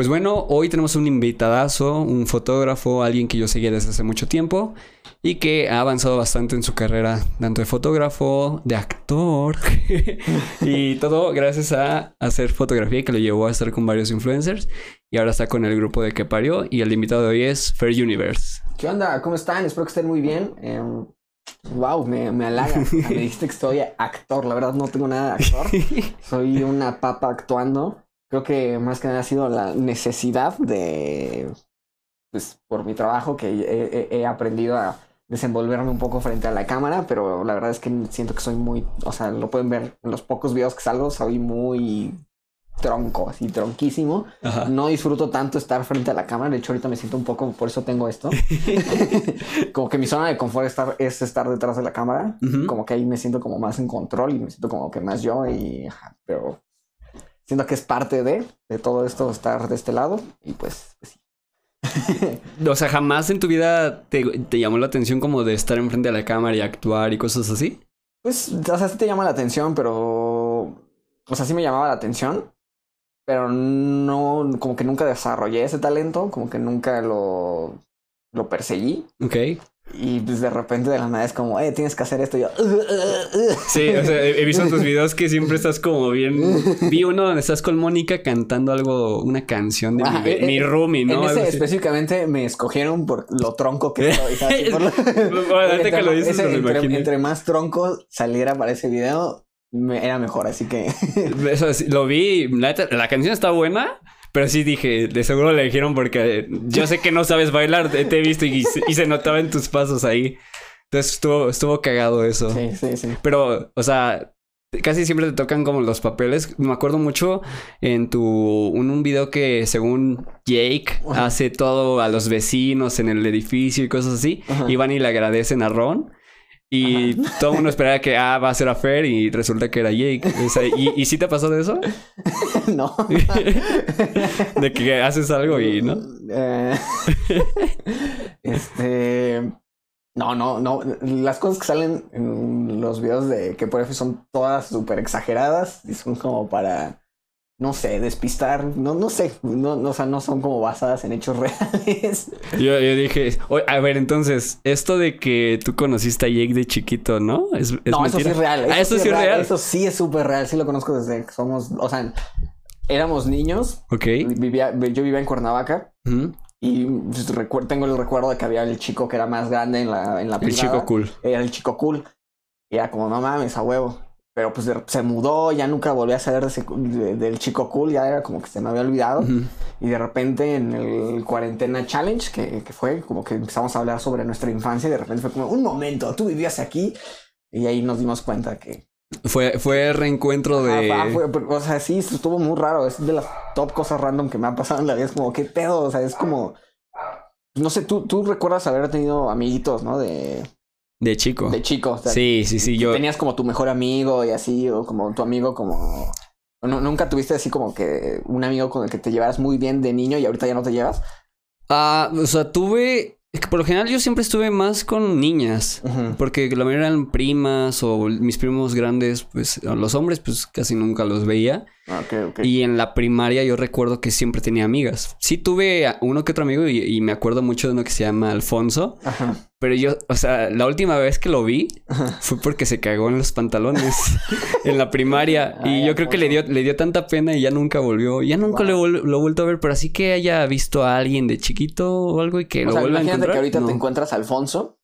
Pues bueno, hoy tenemos un invitadazo, un fotógrafo, alguien que yo seguía desde hace mucho tiempo y que ha avanzado bastante en su carrera, tanto de fotógrafo, de actor y todo gracias a hacer fotografía que lo llevó a estar con varios influencers y ahora está con el grupo de Que Parió y el invitado de hoy es Fair Universe. ¿Qué onda? ¿Cómo están? Espero que estén muy bien. wow, me, me halaga. me dijiste que soy actor. La verdad no tengo nada de actor. Soy una papa actuando. Creo que más que nada ha sido la necesidad de, pues por mi trabajo que he, aprendido a desenvolverme un poco frente a la cámara, pero la verdad es que siento que soy muy, o sea, lo pueden ver en los pocos videos que salgo, soy muy tronco, así tronquísimo. No disfruto tanto estar frente a la cámara. De hecho, ahorita me siento un poco, por eso tengo esto. como que mi zona de confort estar, es estar detrás de la cámara. Como que ahí me siento como más en control y me siento como que más yo. Y, pero siento que es parte de, de todo esto estar de este lado y pues, pues sí. o sea, jamás en tu vida te, te, llamó la atención como de estar enfrente de la cámara y actuar y cosas así. Pues, o sea, sí te llama la atención, pero, o sea, sí me llamaba la atención, pero no, como que nunca desarrollé ese talento, como que nunca lo, lo perseguí. Ok. Y pues de repente de la nada es como, eh, tienes que hacer esto. Y yo, sí, o sea, he visto en tus videos que siempre estás como bien. Vi uno donde estás con Mónica cantando algo, una canción de mi, eh, mi, eh, roomie, ¿no? En ese específicamente me escogieron por lo tronco que soy. entre, que lo dices, entre, entre, más tronco saliera para ese video, era mejor, así que. Eso, lo vi, la, la canción está buena. Pero sí dije, de seguro le dijeron porque yo sé que no sabes bailar, te he visto y, se notaba en tus pasos ahí. Entonces estuvo, estuvo cagado eso. Sí, sí, sí. Pero, o sea, casi siempre te tocan como los papeles. Me acuerdo mucho en tu en un video que según Jake hace todo a los vecinos en el edificio y cosas así. Y van y le agradecen a Ron. Y todo el mundo esperaba que ah, va a ser a Fer y resulta que era Jake. ¿y, ¿Y sí te pasó de eso? no. de que haces algo y no. Eh, este. No, no, no. Las cosas que salen en los videos de que por son todas súper exageradas y son como para no sé, despistar, no, no sé, no, no, o sea, no son como basadas en hechos reales. Yo, yo dije, a ver, entonces, esto de que tú conociste a Jake de chiquito, ¿no? ¿Es, no, eso sí es real. ah, eso sí es real. Eso sí es súper real, sí lo conozco desde que somos, o sea, éramos niños. Ok. Vivía, yo vivía en Cuernavaca. Y pues, tengo el recuerdo de que había el chico que era más grande en la, en la El chico cool. Era el chico cool. Y era como, no mames, a huevo. Pero pues se mudó, ya nunca volví a saber del chico cool, ya era como que se me había olvidado. Y de repente en el cuarentena challenge, que, que, fue como que empezamos a hablar sobre nuestra infancia, y de repente fue como, un momento, tú vivías aquí. Y ahí nos dimos cuenta que... Fue, fue reencuentro de... o sea, sí, estuvo muy raro. Es de las top cosas random que me han pasado en la vida. Es como, ¿qué pedo? O sea, es como... No sé, tú, tú recuerdas haber tenido amiguitos, ¿no? De de chico. De chico. sí, sí, sí. Yo... Tenías como tu mejor amigo y así, o como tu amigo como... ¿Nunca tuviste así como que un amigo con el que te llevaras muy bien de niño y ahorita ya no te llevas? Ah, o sea, tuve... Es que por lo general yo siempre estuve más con niñas, porque la mayoría eran primas o mis primos grandes, pues los hombres pues casi nunca los veía. Ah, okay, okay. Y en la primaria yo recuerdo que siempre tenía amigas. Sí tuve uno que otro amigo y, y me acuerdo mucho de uno que se llama Alfonso. Ajá. Pero yo, o sea, la última vez que lo vi fue porque se cagó en los pantalones en la primaria. y yo creo que le dio, le dio tanta pena y ya nunca volvió. Ya nunca lo, lo he vuelto a ver, pero así que haya visto a alguien de chiquito o algo y que lo vuelva a encontrar. que ahorita te encuentras a Alfonso.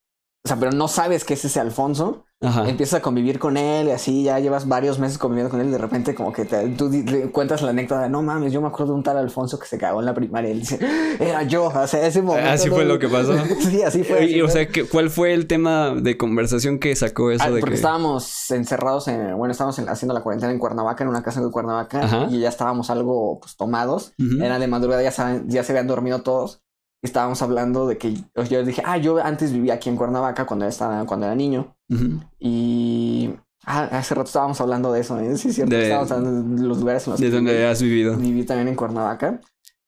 O sea, pero no sabes que es ese Alfonso. Ajá. Empiezas a convivir con él y así ya llevas varios meses conviviendo con él y de repente como que te, tú cuentas la anécdota de no mames, yo me acuerdo de un tal Alfonso que se cagó en la primaria y él dice, era yo, o sea, ese momento. Así fue lo que pasó. sí, así fue. o sea, ¿cuál fue el tema de conversación que sacó eso ah, de porque estábamos encerrados en, bueno, estábamos haciendo la cuarentena en Cuernavaca, en una casa de Cuernavaca y ya estábamos algo pues tomados, era de madrugada, ya, saben, ya se habían dormido todos estábamos hablando de que yo dije, ah, yo antes vivía aquí en Cuernavaca cuando, estaba, cuando era niño. Y ah, hace rato estábamos hablando de eso. ¿eh? Sí, cierto. estábamos hablando de los lugares en los de donde has vivido. Viví también en Cuernavaca.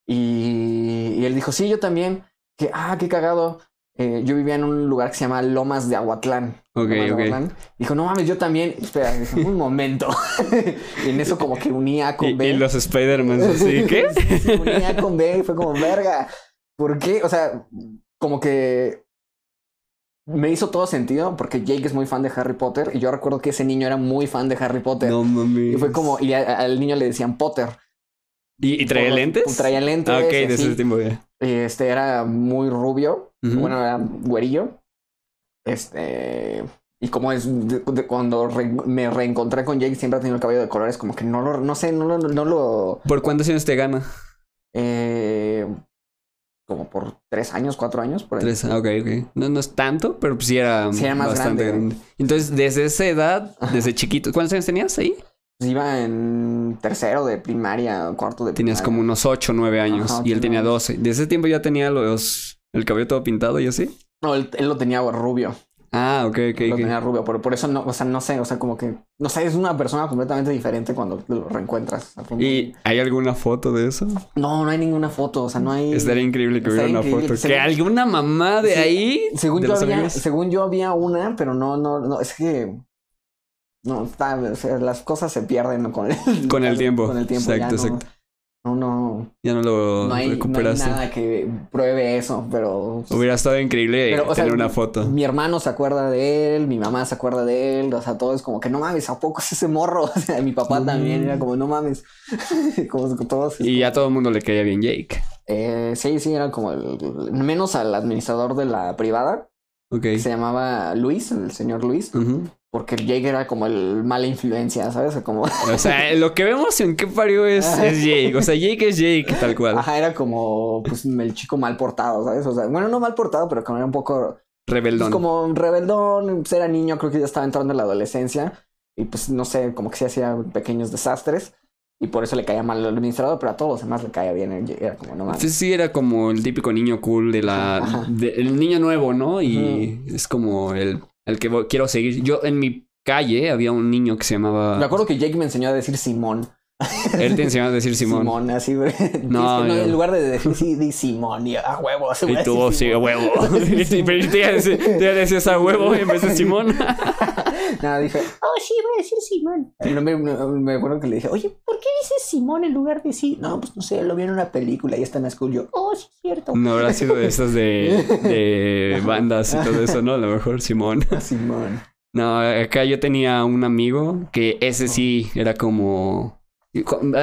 Y, y, él dijo, sí, yo también. Que, ah, qué cagado. eh, yo vivía en un lugar que se llama Lomas de Aguatlán. Ok, Lomas de. Aguatlán. Dijo, no mames, yo también. Espera, dije, un momento. y en eso como que unía con Y, B. y los Spider-Man así, ¿qué? Sí, sí, unía con B y fue como, verga. ¿Por qué? O sea, como que me hizo todo sentido porque Jake es muy fan de Harry Potter y yo recuerdo que ese niño era muy fan de Harry Potter. No mami. Y fue como, y a- al niño le decían Potter. ¿Y, y traía lentes? Traía lentes. Ah, ok, y de ese tiempo ya. Este era muy rubio. Bueno, era güerillo. Este. Y como es de- de cuando re- me reencontré con Jake, siempre ha tenido el cabello de colores, como que no lo, no sé, no lo, no lo. ¿Por cuántos años te gana? eh, como por tres años, cuatro años, por ahí. Tres, ah, ok, ok. No, no es tanto, pero pues sí era, Sí era más bastante grande. grande. Entonces, desde esa edad, desde chiquito, ¿cuántos años tenías ahí? Pues iba en tercero de primaria, cuarto de Tenías primaria. como unos 8 o 9 años Ajá, y él tenía 12. De ese tiempo ya tenía los el cabello todo pintado y así. No, él, él lo tenía rubio. Ah, ok, ok, lo tenía rubio. Por, por eso no, o sea, no sé, o sea, como que. No sé, es una persona completamente diferente cuando lo reencuentras. ¿Y hay alguna foto de eso? No, no hay ninguna foto, o sea, no hay. Estaría increíble que hubiera una increíble. foto. Según- Que alguna mamá de Sí, ahí. Según de yo, había, amigos. según yo había una, pero no, no, no, es que. No, está, o sea, las cosas se pierden ¿no? con el, Con el tiempo. Con el tiempo, Exacto, ya no, exacto. No, no, Ya no lo no hay, no hay recuperaste. nada que pruebe eso, pero. Hubiera estado increíble Pero, sea, tener una foto. Mi hermano se acuerda de él, mi mamá se acuerda de él, o sea, todo es como que no mames, ¿a poco es ese morro? O sea, mi papá Mm. también era como no mames. como todos. Y a todo el mundo le caía bien Jake. Eh, sí, sí, era como el, menos al administrador de la privada, Ok. que se llamaba Luis, el señor Luis, Ujú. Porque Jake era como el mala influencia, ¿sabes? Como, O sea, lo que vemos en qué parió es, es Jake. O sea, Jake es Jake, tal cual. ajá, era como pues el chico mal portado, ¿sabes? O sea, bueno, no mal portado, pero como era un poco pues, Rebeldón. como un rebeldón, pues, era niño, creo que ya estaba entrando en la adolescencia y pues no sé, como que se hacía pequeños desastres y por eso le caía mal al administrador, pero a todos los demás le caía bien, era como no mames. Sí, sí, era como el típico niño cool de la... De- el niño nuevo, ¿no? Y es como el, el que vo- quiero seguir. Yo en mi calle había un niño que se Me llamaba... acuerdo que Jake me enseñó a decir Simón. Él te enseñaba a decir Simón. Simón, así, güey. No, en lugar de decir sí, di Simón, y a huevo. se voy Y tú, sí, a huevo. Te iba a decir- a huevo en vez de Simón. Nada, dije, oh, sí, voy a decir Simón. No me, me, acuerdo que le dije, oye, ¿por qué dices Simón en lugar de sí? No, pues no sé, lo vi en una película y está en la school. Yo, oh, sí, es cierto. No habrá sido de esas de, de bandas y todo eso, ¿no? A lo mejor Simón. Simón. No, acá yo tenía un amigo que ese sí era como... eh,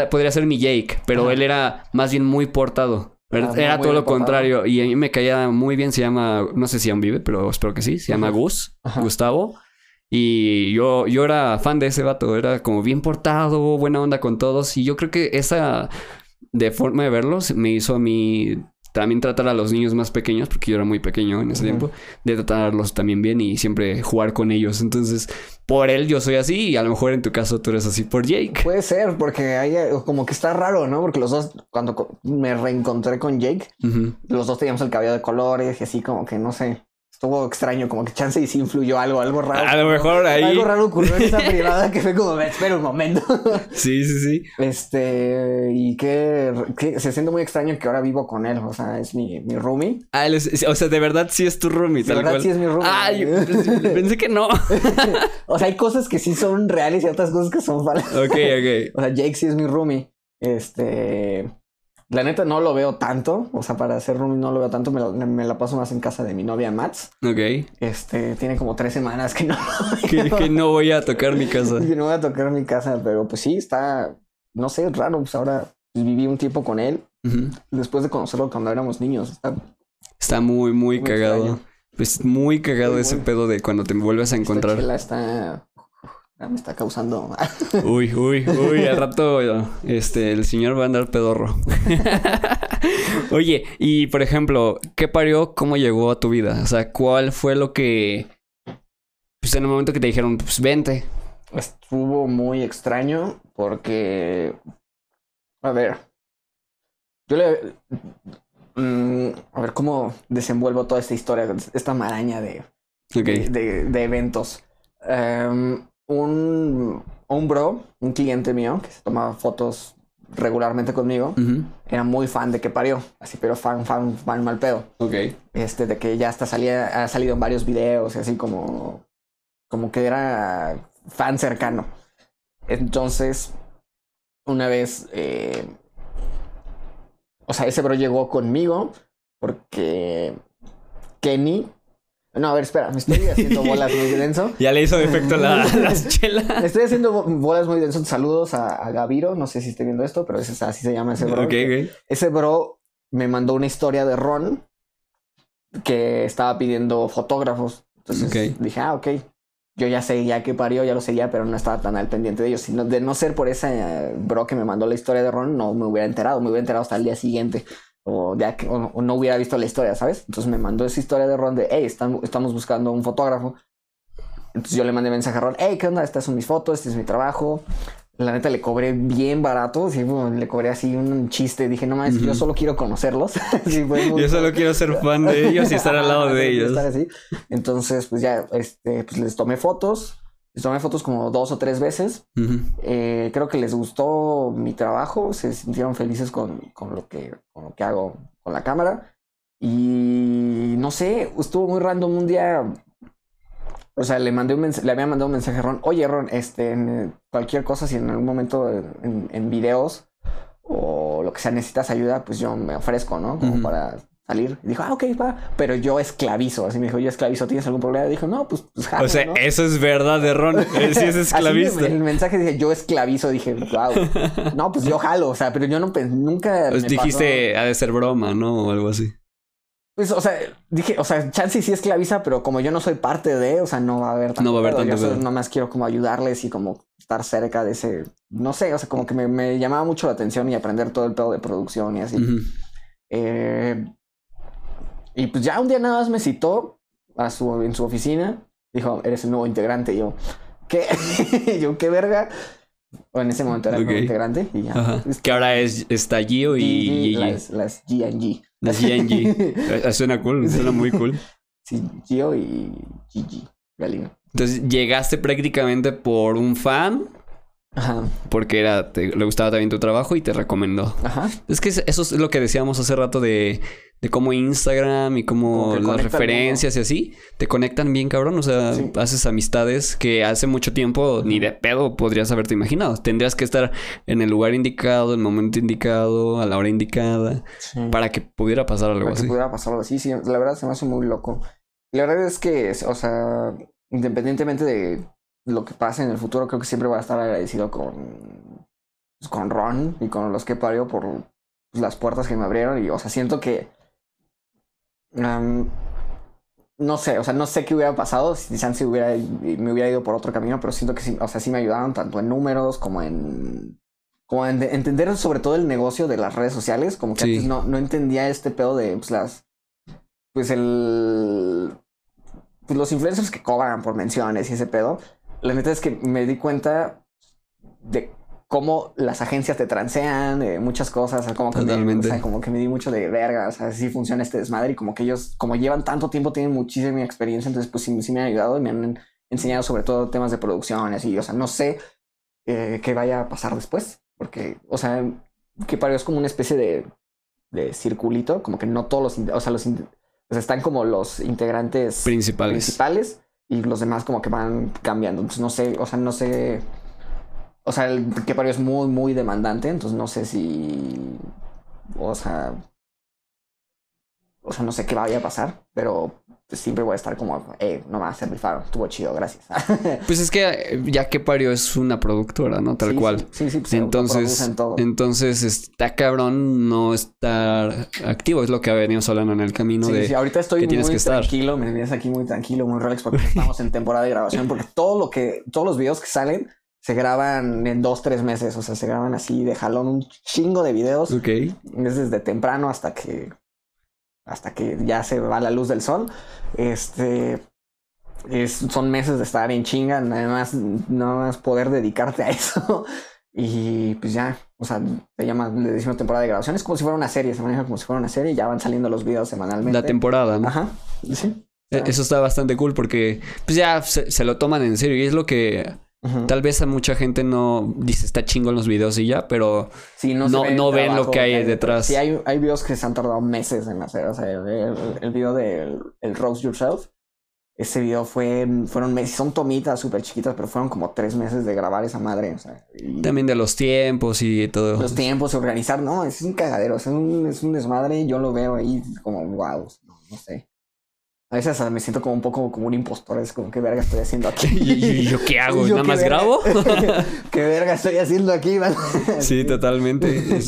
Podría ser mi Jake, pero él era más bien muy portado. Era, Ah, era todo lo portado. contrario. Y a mí me caía muy bien. Se llama... No sé si aún vive, pero espero que sí. Se llama. Gus. Ajá. Gustavo. Y yo, yo era fan de ese vato. Era como bien portado, buena onda con todos. Y yo creo que esa... De forma de verlos me hizo a mí... También tratar a los niños más pequeños, porque yo era muy pequeño en ese tiempo, de tratarlos también bien y siempre jugar con ellos. Entonces, por él yo soy así y a lo mejor en tu caso tú eres así por Jake. Puede ser, porque hay eh, como que está raro, ¿no? Porque los dos, cuando me reencontré con Jake, los dos teníamos el cabello de colores y así como que no sé. Estuvo extraño, como que chance y sí influyó algo, algo raro. A lo mejor ahí. Algo raro ocurrió en esa privada que fue como, espera un momento. Sí, sí, sí. Este, y que, que se siente muy extraño que ahora vivo con él. O sea, es mi, mi roomie. Ah, es- o sea, de verdad sí es tu roomie, De tal verdad cual. sí es mi roomie. Ah, yo pensé que no. o sea, hay cosas que sí son reales y otras cosas que son falsas. ok, ok. O sea, Jake sí es mi roomie. Este. La neta no lo veo tanto. O sea, para ser roomie no lo veo tanto. Me la, me la paso más en casa de mi novia Mats. Ok. Este, tiene como tres semanas que no. Que, que no voy a tocar mi casa. que no voy a tocar mi casa. Pero pues sí, está. No sé, raro. Pues ahora viví un tiempo con él. Después de conocerlo cuando éramos niños. Está Está muy, muy, Muy cagado. extraño. Pues muy cagado Muy, ese muy. pedo de cuando te vuelves a Esta encontrar. chela está. Ya Me está causando. Uy, uy, uy, al rato este, el señor va a andar pedorro. Oye, y por ejemplo, ¿qué parió? ¿Cómo llegó a tu vida? O sea, ¿cuál fue lo que... Pues en el momento que te dijeron, pues vente. Estuvo muy extraño porque. A ver. Yo le. mm, a ver cómo desenvuelvo toda esta historia, esta maraña de, Ok. de, de- de eventos. Em, un, un bro, un cliente mío, que se tomaba fotos regularmente conmigo, era muy fan de que parió, así, pero fan, fan, fan mal pedo. Ok. Este, de que ya hasta salía, ha salido en varios videos, y así como, como que era fan cercano. Entonces, una vez, eh, o sea, ese bro llegó conmigo porque Kenny no, a ver, espera, me estoy haciendo bolas muy denso. ya le hizo efecto la, las chelas. Me estoy haciendo bolas muy denso. Saludos a, Gaviro, no sé si esté viendo esto, pero es, así se llama ese bro. Ese bro me mandó una historia de Ron que estaba pidiendo fotógrafos. Entonces dije, ah, ok. Yo ya sé ya que parió, ya lo seguía, pero no estaba tan al pendiente de ellos. Sino de no ser por ese bro que me mandó la historia de Ron, no me hubiera enterado. Me hubiera enterado hasta el día siguiente o, ya que, o, no hubiera visto la historia, ¿sabes? Entonces me mandó esa historia de Ron de, hey, estamos buscando un fotógrafo. Entonces yo le mandé mensaje a Ron, hey, ¿qué onda? Estas son mis fotos, este es mi trabajo. La neta le cobré bien barato, sí, le cobré así un chiste. Dije, no mames, yo solo quiero conocerlos. yo solo quiero ser fan de ellos y estar al lado de ellos. Entonces, pues ya, este, pues les tomé fotos. Les tomé fotos como dos o tres veces. Eh, creo que les gustó mi trabajo, se sintieron felices con, con, lo que, con lo que hago con la cámara. Y no sé, estuvo muy random un día. O sea, le mandé un le había mandado un mensaje a Ron. Oye, Ron, este, en cualquier cosa, si en algún momento en, en videos o lo que sea necesitas ayuda, pues yo me ofrezco, ¿no? Como para salir. Y dijo, ah, ok, va. Pero yo esclavizo. Así me dijo, yo esclavizo, ¿tienes algún problema? dijo, no, pues, pues O sea, eso es verdad de Ron. Él sí es esclavista. el mensaje dice, yo esclavizo. Dije, wow. No, pues yo jalo. O sea, pero yo no nunca. Pues dijiste, ha de ser broma, ¿no? O algo así. Pues, o sea, dije, o sea, Chansey sí esclaviza, pero como yo no soy parte de, o sea, no va a haber No va a haber tanto. Yo nomás quiero como ayudarles y como estar cerca de ese, no sé, o sea, como que me, llamaba mucho la atención y aprender todo el pedo de producción y así. eh, y pues ya un día nada más me citó a su, en su oficina. Dijo, eres el nuevo integrante. Y yo, ¿qué? yo, ¿qué verga? O en ese momento era el nuevo integrante y ya. Que ahora es, está Gio y Las, las G&G. Las G&G. suena cool, suena muy cool. Sí, Gio y Gigi, Galino. Entonces, llegaste prácticamente por un fan Ajá. Porque era, le gustaba también tu trabajo y te recomendó. Ajá. Es que eso es lo que decíamos hace rato de, de cómo Instagram y cómo las referencias y así te conectan bien, cabrón. O sea, haces amistades que hace mucho tiempo ni de pedo podrías haberte imaginado. Tendrías que estar en el lugar indicado, en el momento indicado, a la hora indicada, para que pudiera pasar algo para así. Que pudiera pasar algo así, sí. La verdad se me hace muy loco. La verdad es que, o sea, independientemente de lo que pase en el futuro, creo que siempre voy a estar agradecido con, pues, con Ron y con los que parió por las puertas que me abrieron. Y, o sea, siento que. No sé, o sea, no sé qué hubiera pasado si Sansi hubiera, me hubiera ido por otro camino, pero siento que sí, o sea, sí me ayudaron tanto en números como en. Como en entender sobre todo el negocio de las redes sociales, como que antes no, no entendía este pedo de pues, las. Pues el. Pues los influencers que cobran por menciones y ese pedo la neta es que me di cuenta de cómo las agencias te transean, de muchas cosas, como que, me, como que me di mucho de verga, o sea, así funciona este desmadre y como que ellos, como llevan tanto tiempo, tienen muchísima experiencia, entonces pues sí, sí me han ayudado y me han enseñado sobre todo temas de producción y o sea, no sé eh, qué vaya a pasar después, porque, o sea, que para es como una especie de, de circulito, como que no todos los, o sea, los, están como los integrantes principales. principales y los demás como que van cambiando. Entonces no sé, o sea, no sé. O sea, el que es muy, muy demandante, entonces no sé si. O sea. O sea, no sé qué vaya a pasar, pero siempre voy a estar como, eh, no me se rifaron, estuvo chido, gracias. pues es que eh, ya que Pario es una productora, ¿no? Tal cual. Sí, sí, pues entonces, entonces está cabrón no estar activo, es lo que venimos hablando en el camino de. Sí, ahorita estoy muy tienes que tranquilo, me vienes aquí muy tranquilo, muy relax, porque estamos en temporada de grabación, porque todo lo que, todos los videos que salen se graban en dos, tres meses, o sea, se graban así de jalón un chingo de videos. Ok. Es desde temprano hasta que hasta que ya se va la luz del sol. Este. son meses de estar en chinga, nada más, nada más poder dedicarte a eso. Y pues ya, o sea, se llama, le decimos temporada de grabación. Es como si fuera una serie, se maneja como si fuera una serie y ya van saliendo los videos semanalmente. La temporada, ¿no? Ajá, sí. E, eso está bastante cool porque pues ya se, lo toman en serio y es lo que Tal vez a mucha gente no dice está chingo en los videos y ya, pero no, no, ven lo que hay, detrás. Sí, hay, hay videos que se han tardado meses en hacer. O sea, el, el video del el Roast Yourself ese video fue, fueron meses, son tomitas súper chiquitas, pero fueron como tres meses de grabar esa madre. O sea, También de los tiempos y todo. Los tiempos, organizar, no, es un cagadero, es un, es un desmadre, yo lo veo ahí como, wow, no sé. A veces me siento como un poco como un impostor, es como, ¿qué verga estoy haciendo aquí? ¿Y, yo qué hago? ¿Nada más grabo? ¿Qué verga estoy haciendo aquí? sí, totalmente.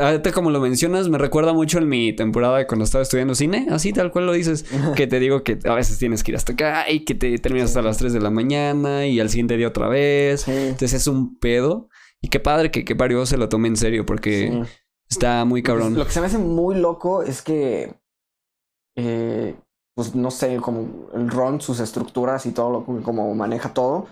Ahorita como lo mencionas, me recuerda mucho en mi temporada de cuando estaba estudiando cine, así tal cual lo dices, que te digo que a veces tienes que ir hasta acá y que te terminas hasta las 3 de la mañana y al siguiente día otra vez. Entonces es un pedo. Y qué padre que, que Pario se lo tome en serio porque está muy cabrón. Lo que se me hace muy loco es que... Eh, pues no sé, como el RON, sus estructuras y todo lo como maneja todo.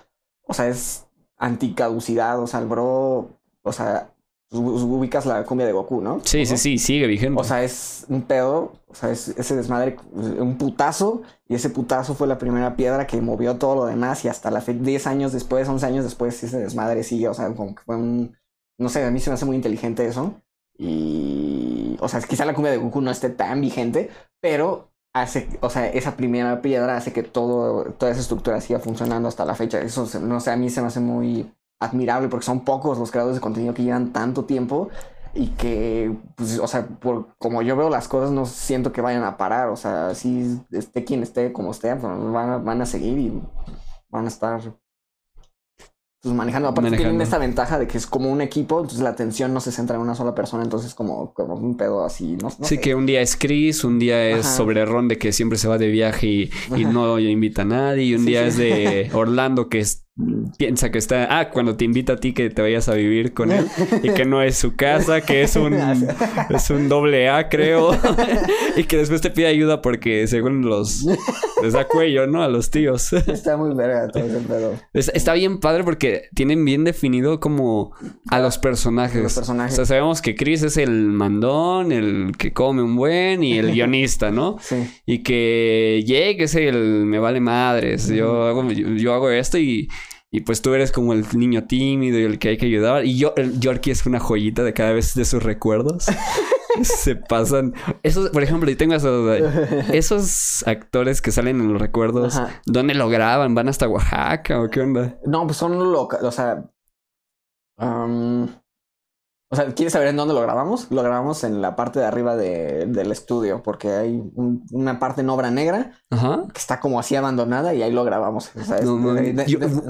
O sea, es anticaducidad, o sea, el bro, o sea, ubicas la cumbia de Goku, ¿no? Sí, sí, sí, sigue vigente. O sea, es un pedo, o sea, es ese desmadre, un putazo, y ese putazo fue la primera piedra que movió todo lo demás, y hasta la fe, 10 años después, 11 años después, ese desmadre sigue, o sea, como que fue un, no sé, a mí se me hace muy inteligente eso, y, o sea, quizá la cumbia de Goku no esté tan vigente, pero hace, o sea, esa primera piedra hace que todo, toda esa estructura siga funcionando hasta la fecha. Eso, no sé, a mí se me hace muy admirable porque son pocos los creadores de contenido que llevan tanto tiempo y que, pues, o sea, por como yo veo las cosas, no siento que vayan a parar. O sea, si esté quien esté, como esté, pues, van, van a seguir y van a estar pues manejando. Aparte tienen esta ventaja de que es como un equipo, entonces la atención no se centra en una sola persona, entonces como, como un pedo así, ¿no? sí, que un día es Chris, un día es sobre Ron de que siempre se va de viaje y, y no invita a nadie, y un día es de Orlando que es piensa que está, ah, cuando te invita a ti que te vayas a vivir con él y que no es su casa, que es un es un doble A, creo, y que después te pide ayuda porque según los les da cuello, ¿no? A los tíos. Está muy verga todo ese pedo. está bien padre porque tienen bien definido como a los personajes. Los personajes. O sea, sabemos que Chris es el mandón, el que come un buen y el guionista, ¿no? Sí. Y que Jake es el me vale madres. Yo hago yo hago esto y y pues tú eres como el niño tímido y el que hay que ayudar. Y yo, el Yorkie es una joyita de cada vez de sus recuerdos. Se pasan. Esos, por ejemplo, y tengo duda. Esos actores que salen en los recuerdos, ¿dónde lo graban? ¿Van hasta Oaxaca o qué onda? No, pues son locales. O sea. O sea, ¿quieres saber en dónde lo grabamos? Lo grabamos en la parte de arriba del estudio, porque hay una parte en obra negra que está como así abandonada y ahí lo grabamos.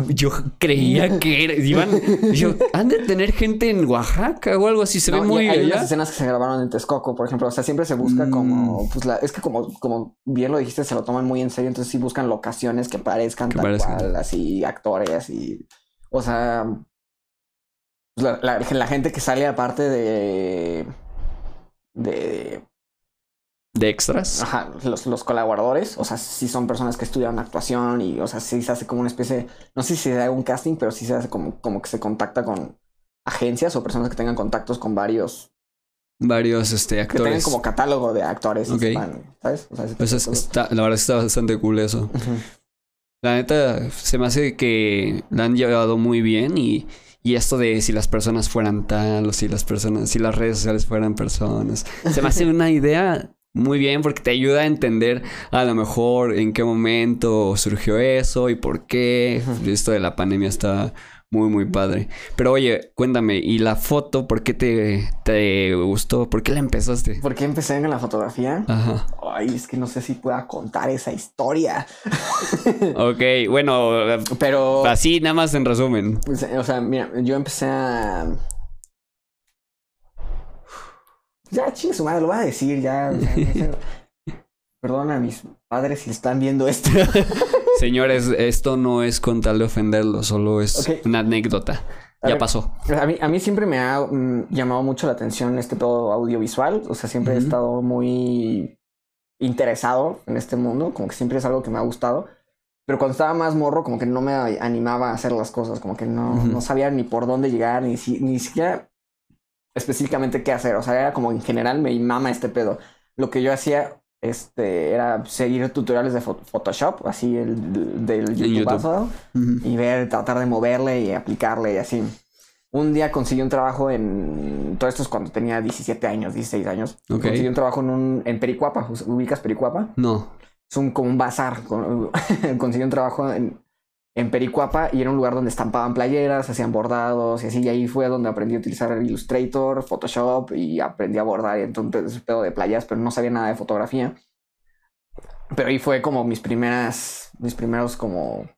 yo, creía que era, iban, yo, han de tener gente en Oaxaca o algo así, se ve muy Hay unas escenas que se grabaron en Texcoco, por ejemplo, o sea, siempre se busca como, mm. pues la, es que como, como bien lo dijiste, se lo toman muy en serio, entonces sí buscan locaciones que parezcan tal cual, así, actores y, o sea pues, la, la, gente que sale aparte de. de. ¿De extras? Ajá, los, los colaboradores, o sea, sí son personas que estudian actuación y, o sea, sí se hace como una especie, no sé si se hace un casting, pero sí se hace como, como que se contacta con agencias o personas que tengan contactos con varios varios este, actores. Que tengan como catálogo de actores. ¿Sabes? Pues está, la verdad está bastante cool eso. La neta, se me hace que la han llevado muy bien y, y esto de si las personas fueran tal o si las personas, si las redes sociales fueran personas. Se me hace una idea muy bien porque te ayuda a entender a lo mejor en qué momento surgió eso y por qué. Esto de la pandemia está muy, muy padre. Pero oye, cuéntame, ¿y la foto por qué te, te gustó? ¿Por qué la empezaste? ¿Por qué empecé en la fotografía? Ajá. Ay, es que no sé si pueda contar esa historia. ok, bueno, pero... Así, nada más en resumen. Pues, o sea, mira, yo empecé a... Ya, chingue su madre, lo voy a decir, ya. Perdona a mis padres si están viendo esto. Señores, esto no es con tal de ofenderlo, solo es una anécdota. ya pasó. A mí, a mí siempre me ha mm, llamado mucho la atención este todo audiovisual. O sea, siempre he estado muy interesado en este mundo. Como que siempre es algo que me ha gustado. Pero cuando estaba más morro, como que no me animaba a hacer las cosas. Como que no, no sabía ni por dónde llegar, ni, si, ni siquiera específicamente qué hacer. O sea, era como en general me mama este pedo. Lo que yo hacía este, era seguir tutoriales de Photoshop, así el, del YouTube, y ver, tratar de moverle y aplicarle y así. Un día conseguí un trabajo en. Todo esto es cuando tenía 17 años, 16 años. Conseguí un trabajo en, un, en Pericuapa. ¿Ubicas Pericuapa? No. Es un, como un bazar. conseguí un trabajo en, en Pericuapa y era un lugar donde estampaban playeras, hacían bordados y así. Y ahí fue donde aprendí a utilizar Illustrator, Photoshop y aprendí a bordar y entonces pedo de playas, pero no sabía nada de fotografía. Pero ahí fue como mis primeras, mis primeros como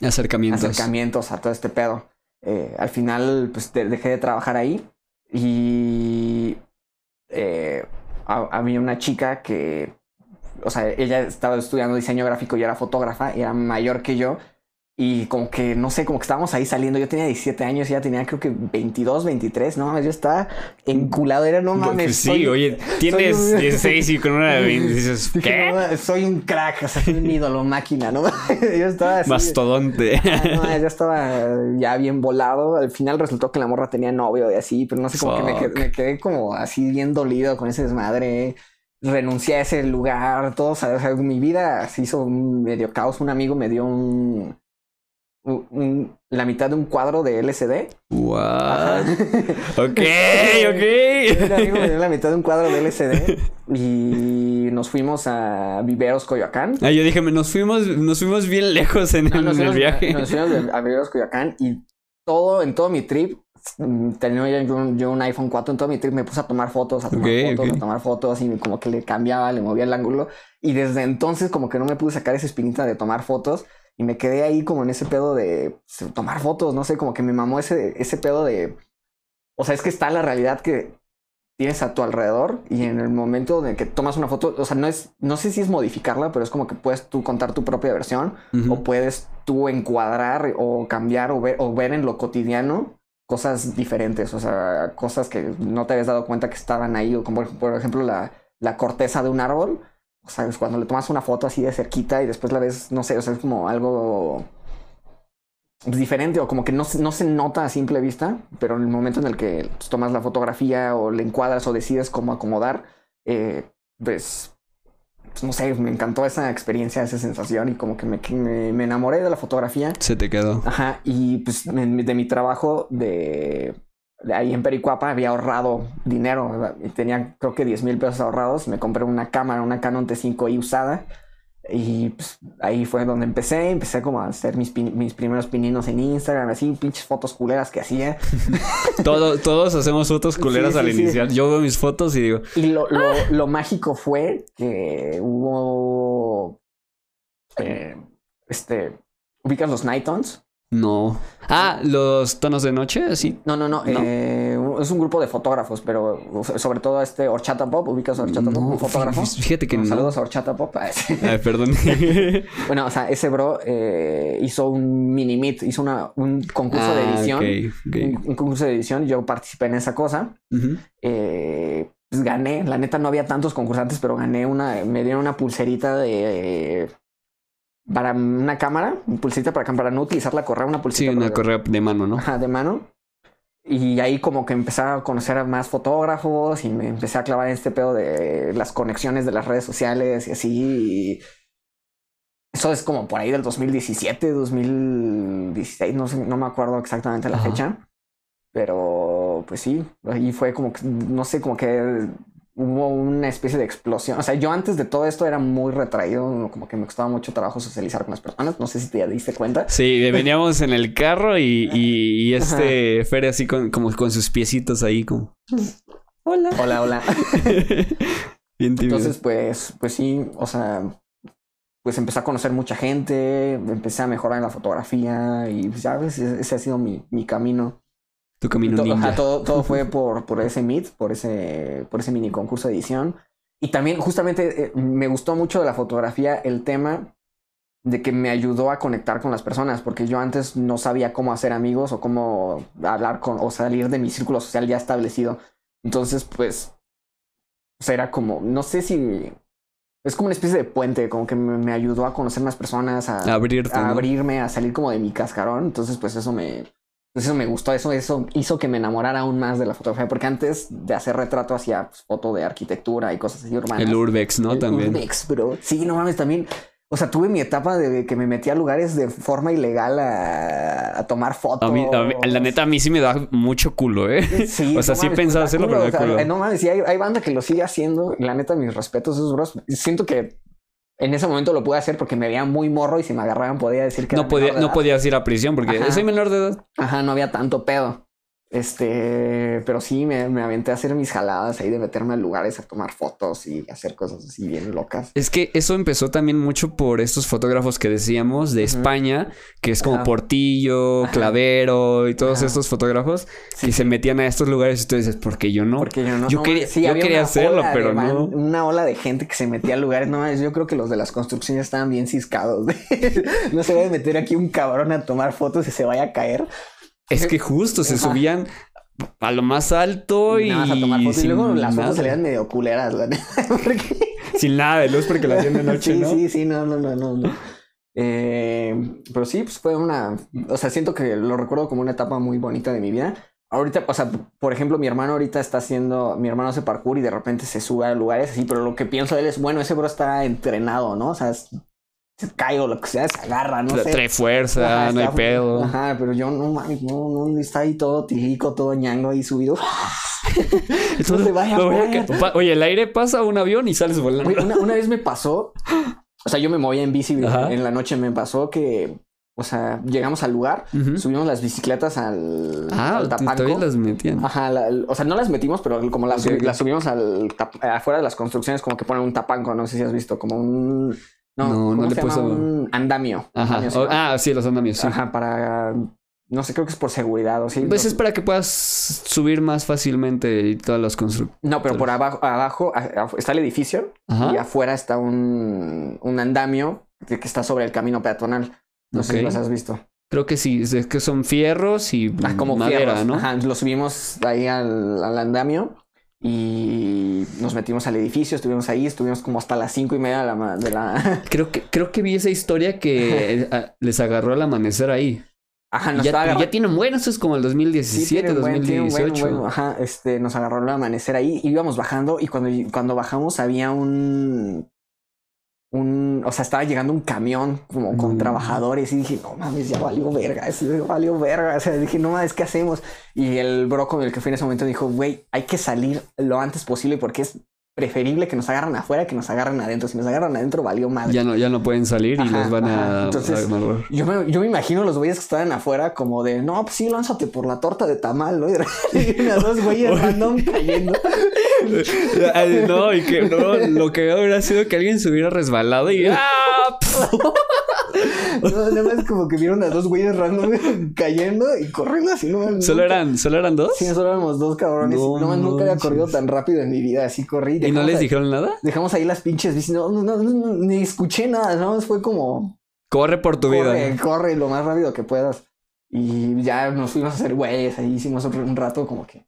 acercamientos. Acercamientos a todo este pedo. Eh, al final, pues dejé de trabajar ahí y eh, había una chica que, o sea, ella estaba estudiando diseño gráfico y era fotógrafa y era mayor que yo y como que, no sé, como que estábamos ahí saliendo. Yo tenía 17 años ella tenía creo que 22, 23. No mames, yo estaba enculado. Era, no mames. Sí, oye, tienes 16 y con una de 20 dices, ¿qué? soy un crack, o sea, soy un ídolo máquina, ¿no? yo estaba así. Mastodonte. no, yo estaba ya bien volado. Al final resultó que la morra tenía novio y así, pero no sé, como que me quedé, me quedé, como así bien dolido con ese desmadre renuncié a ese lugar, todo, o sea, mi vida se hizo un medio caos. Un amigo me dio un, la mitad de un cuadro de LCD. What? ok, ok. la mitad de un cuadro de LCD y nos fuimos a Viveros Coyoacán. Ah, yo dije, nos fuimos, nos fuimos bien lejos en, el, viaje. Nos fuimos a Viveros Coyoacán y todo, en todo mi trip, tenía yo, un iPhone 4, en todo mi trip me puse a tomar fotos, a tomar fotos, a tomar fotos y como que le cambiaba, le movía el ángulo. Y desde entonces como que no me pude sacar esa espinita de tomar fotos. Y me quedé ahí como en ese pedo de pues, tomar fotos, no sé, como que me mamó ese, ese pedo de... O sea, es que está la realidad que tienes a tu alrededor y en el momento de que tomas una foto, o sea, no es, no sé si es modificarla, pero es como que puedes tú contar tu propia versión o puedes tú encuadrar o cambiar o ver, o ver en lo cotidiano cosas diferentes, o sea, cosas que no te habías dado cuenta que estaban ahí, o como por ejemplo la, la corteza de un árbol o sea, es cuando le tomas una foto así de cerquita y después la ves, no sé, o sea, es como algo diferente o como que no, no se nota a simple vista, pero en el momento en el que pues, tomas la fotografía o le encuadras o decides cómo acomodar, eh, pues, pues, no sé, me encantó esa experiencia, esa sensación y como que me, me, enamoré de la fotografía. Se te quedó. Ajá, y pues de mi trabajo de ahí en Pericuapa había ahorrado dinero. Tenía creo que 10 mil pesos ahorrados. Me compré una cámara, una Canon T5i usada. Y pues, ahí fue donde empecé. Empecé como a hacer mis, mis primeros pininos en Instagram, así, pinches fotos culeras que hacía. Todo, todos hacemos fotos culeras al iniciar. Yo veo mis fotos y digo. Y lo, lo, lo mágico fue que hubo. Eh, este. ¿Ubicas los Nightons? No. Ah, los tonos de noche, sí. No, no, no. Eh, es un grupo de fotógrafos, pero sobre todo este Horchata Pop. ¿Ubicas a Horchata Pop? Un fotógrafo. Fíjate que no. Saludos a Horchata Pop. Ay, perdón. bueno, o sea, ese bro eh, hizo un mini meet, hizo una, un concurso de ah, edición. Un, concurso de edición. Yo participé en esa cosa. eh, pues gané. La neta no había tantos concursantes, pero gané una. Me dieron una pulserita de para una cámara, un pulsita para, para no utilizar la correa, una pulsita. Sí, una correa de mano, ¿no? Ajá, de mano. Y ahí como que empecé a conocer a más fotógrafos y me empecé a clavar en este pedo de las conexiones de las redes sociales y así. eso es como por ahí del 2017, 2016, no sé, no me acuerdo exactamente la fecha. Pero pues sí, ahí fue como que, no sé, como que hubo una especie de explosión. O sea, yo antes de todo esto era muy retraído, como que me costaba mucho trabajo socializar con las personas. No sé si te diste cuenta. Sí, veníamos en el carro y, y, este Fer así con, como con sus piecitos ahí como... Hola. Hola, hola. Entonces, pues, pues sí, o sea, pues empecé a conocer mucha gente, empecé a mejorar en la fotografía y pues ya ves, ese ha sido mi, mi camino. Tu camino ninja. todo, todo fue por, por ese meet, por ese, por ese mini concurso de edición. Y también justamente eh, me gustó mucho de la fotografía el tema de que me ayudó a conectar con las personas, porque yo antes no sabía cómo hacer amigos o cómo hablar con o salir de mi círculo social ya establecido. Entonces, pues, o era como, no sé si es como una especie de puente, como que me, ayudó a conocer más personas, a, Abrirte, a abrirme, a salir como de mi cascarón. Entonces, pues eso me, Entonces eso me gustó, eso, eso hizo que me enamorara aún más de la fotografía, porque antes de hacer retrato hacía pues, foto de arquitectura y cosas así urbanas. El Urbex, ¿no? El también. Urbex, bro. Sí, no mames, también. O sea, tuve mi etapa de que me metía a lugares de forma ilegal a, a tomar fotos. A mí, a mí- la neta, a mí sí me da mucho culo, ¿eh? Sí, o sea, no sí mames, pensaba hacerlo, culo, pero da o sea, culo. No mames, sí, hay, hay banda que lo sigue haciendo. La neta, mis respetos esos bros. Siento que en ese momento lo pude hacer porque me veía muy morro y si me agarraban podía decir que No, era podía, menor de no edad. podías ir a prisión porque Ajá. soy menor de edad. Ajá, no había tanto pedo. Este, pero sí, me, me aventé a hacer mis jaladas ahí de meterme a lugares a tomar fotos y hacer cosas así bien locas. Es que eso empezó también mucho por estos fotógrafos que decíamos de. España, que es como. Portillo. Clavero y todos estos fotógrafos Sí, que se metían a estos lugares y tú dices, ¿por qué yo no? Porque yo no. Yo no, quería- sí, yo quería hacerlo, pero man- no. Una ola de gente que se metía a lugares. No, yo creo que los de las construcciones estaban bien ciscados. no se vaya a meter aquí un cabrón a tomar fotos y se vaya a caer. Es que justo se subían a lo más alto y, nada a tomar fotos. Y luego las fotos salían medio culeras, la. Porque- sin nada de luz porque lo hacían de noche, sí, ¿no? sí, sí, no, no, no, no. no. Eh, pero sí, pues fue una. O sea, siento que lo recuerdo como una etapa muy bonita de mi vida. Ahorita, o sea, por ejemplo, mi hermano ahorita está haciendo. Mi hermano hace parkour y de repente se sube a lugares así, pero lo que pienso de él es, bueno, ese bro está entrenado, ¿no? O sea, es- se cae o lo que sea, se agarra, no sé. Trae fuerza, Ajá, no hay pedo. Ajá, pero yo no mames, no, no, está ahí todo tirico, todo ñango ahí subido. Entonces, no se vaya, Oye, el aire pasa a un avión y sales volando. Una, una vez me pasó, o sea, yo me movía en bici Ajá. en la noche, me pasó que, o sea, llegamos al lugar, subimos las bicicletas al, Ah, al tapanco. todavía las metían. Ajá, la- o sea, no las metimos, pero como las, las subimos al afuera de las construcciones, como que ponen un tapanco, no sé si has visto, como un no, No, ¿cómo no le se llama? puso- un andamio. Ajá. Andamio se O- llama. ah, sí, los andamios, sí. Ajá, para no sé, creo que es por seguridad o sí. Pues no- es para que puedas subir más fácilmente y todas las construcciones. No, pero por abajo, abajo está el edificio Ajá. y afuera está un, un andamio que, está sobre el camino peatonal. No sé si los has visto. Creo que sí, es que son fierros y Ah, como madera, fierros. ¿no? Ajá, lo subimos ahí al, al andamio y nos metimos al edificio, estuvimos ahí, estuvimos como hasta las cinco y media de la... ma- De la... Creo que, creo que vi esa historia que les agarró el amanecer ahí. Ajá, nos ya, estaba ya tienen bueno, eso es como el Sí, 2017, tiene un buen- 2018. buen- ajá, este, nos agarró el amanecer ahí, íbamos bajando y cuando, cuando bajamos había un, un, o sea, estaba llegando un camión como con Mm. trabajadores y dije, no mames, ya valió verga, ya valió verga, o sea, dije, no mames, ¿qué hacemos? Y el bro con el que fui en ese momento dijo, güey, hay que salir lo antes posible porque es preferible que nos agarren afuera que nos agarren adentro, si nos agarran adentro valió madre. Ya no, ya no pueden salir y los van ajá. a, Entonces- a. Yo me, yo me imagino los güeyes que estaban afuera como de, no, pues sí, lánzate por la torta de tamal, ¿no? Y unas dos güeyes random cayendo. Ay, no, y que no, lo que hubiera sido que alguien se hubiera resbalado y ¡ah! No, nada más como que vieron a dos güeyes random cayendo y corriendo así, ¿no? ¿Solo Nunca- eran, solo eran dos? Sí, solo éramos dos cabrones. No No, nunca había corrido tan rápido en mi vida. Así corrí. ¿Y no les ahí- dijeron nada? Dejamos ahí las pinches. No, no, no, no, ni escuché nada. Nada más fue como... Corre por tu corre, vida. corre lo más rápido que puedas. Y ya nos fuimos a hacer güeyes. Ahí hicimos otro- un rato como que...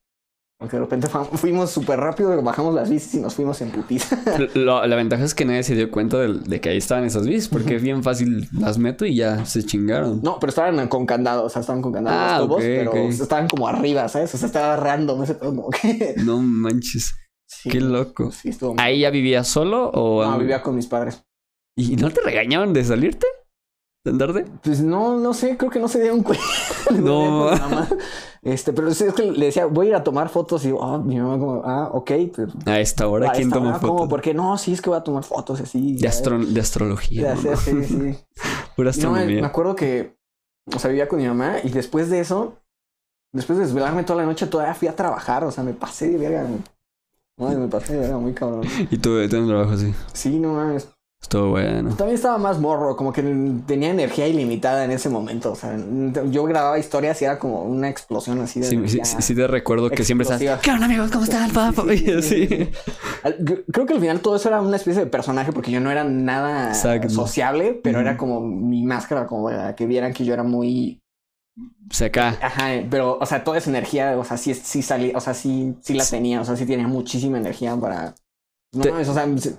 Porque de repente fu- fuimos súper rápido, bajamos las bicis y nos fuimos en putiza. La ventaja es que nadie se dio cuenta de, que ahí estaban esas bicis, porque es bien fácil, las meto y ya se chingaron. No, pero estaban con candado, o sea, estaban con candado Ah, los tubos, ok, pero ok. estaban como arriba, ¿sabes? O sea, estaba random ese como que... No manches, Sí, qué loco. Sí, estuvo muy- ¿Ahí ya vivías solo o...? No, vivía con mis padres. ¿Y no te regañaban de salirte? ¿De andarte? Pues no, no sé, creo que no se dieron cuenta. No. Este, pero es que le decía, voy a ir a tomar fotos y oh, mi mamá como, ah, ok. Pero, A esta hora, a ¿quién esta toma hora, fotos? Porque no, sí, es que voy a tomar fotos así. De, astro- de astrología. mamá. sí, sí. Pura Y no, me, astronomía. me acuerdo que, o sea, vivía con mi mamá y después de eso, después de desvelarme toda la noche, todavía fui a trabajar. O sea, me pasé de verga. No, me pasé de verga muy cabrón. Y tuve, tuve un trabajo así. Sí, no mames. Estuvo bueno. También estaba más morro, como que tenía energía ilimitada en ese momento. O sea, yo grababa historias y era como una explosión así de. Sí, sí, sí, sí te recuerdo que siempre estás... ¿Qué onda, amigos? ¿Cómo están. Al- cre- Creo que al final todo eso era una especie de personaje porque yo no era nada Exacto. sociable, pero era como mi máscara, como que vieran que yo era muy. O sea, acá. Ajá, pero, o sea, toda esa energía, o sea, sí, sí salía, o sea, sí, sí la tenía, o sea, sí tenía muchísima energía para. No Te- mames, o sea, se-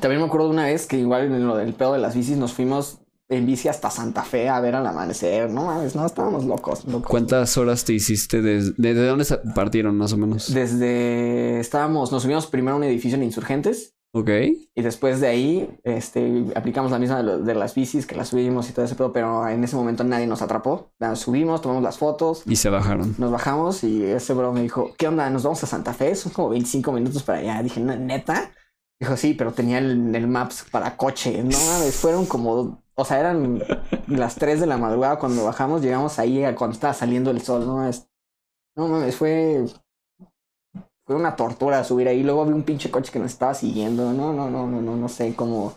también me acuerdo de una vez que igual en lo del pedo de las bicis nos fuimos en bici hasta Santa Fe a ver al amanecer. No mames, no, estábamos locos. locos. ¿Cuántas horas te hiciste? Desde, ¿Desde dónde partieron más o menos? Desde estábamos, nos subimos primero a un edificio en Insurgentes Ok. y después de ahí, este, aplicamos la misma de, lo- de las bicis que las subimos y todo ese pedo, pero en ese momento nadie nos atrapó. Subimos, tomamos las fotos, Y se bajaron. nos bajamos y ese bro me dijo, ¿qué onda? ¿Nos vamos a Santa Fe? Son como 25 minutos para allá. Dije, "¿Ne- ¿neta? Dijo, sí, pero tenía el, el Maps para coche. No mames, fueron como, o sea, eran las 3 de la madrugada cuando bajamos, llegamos ahí a cuando estaba saliendo el sol, no mames. No mames, fue, fue una tortura subir ahí. Luego vi un pinche coche que nos estaba siguiendo. No, no, no, no, no, no sé cómo,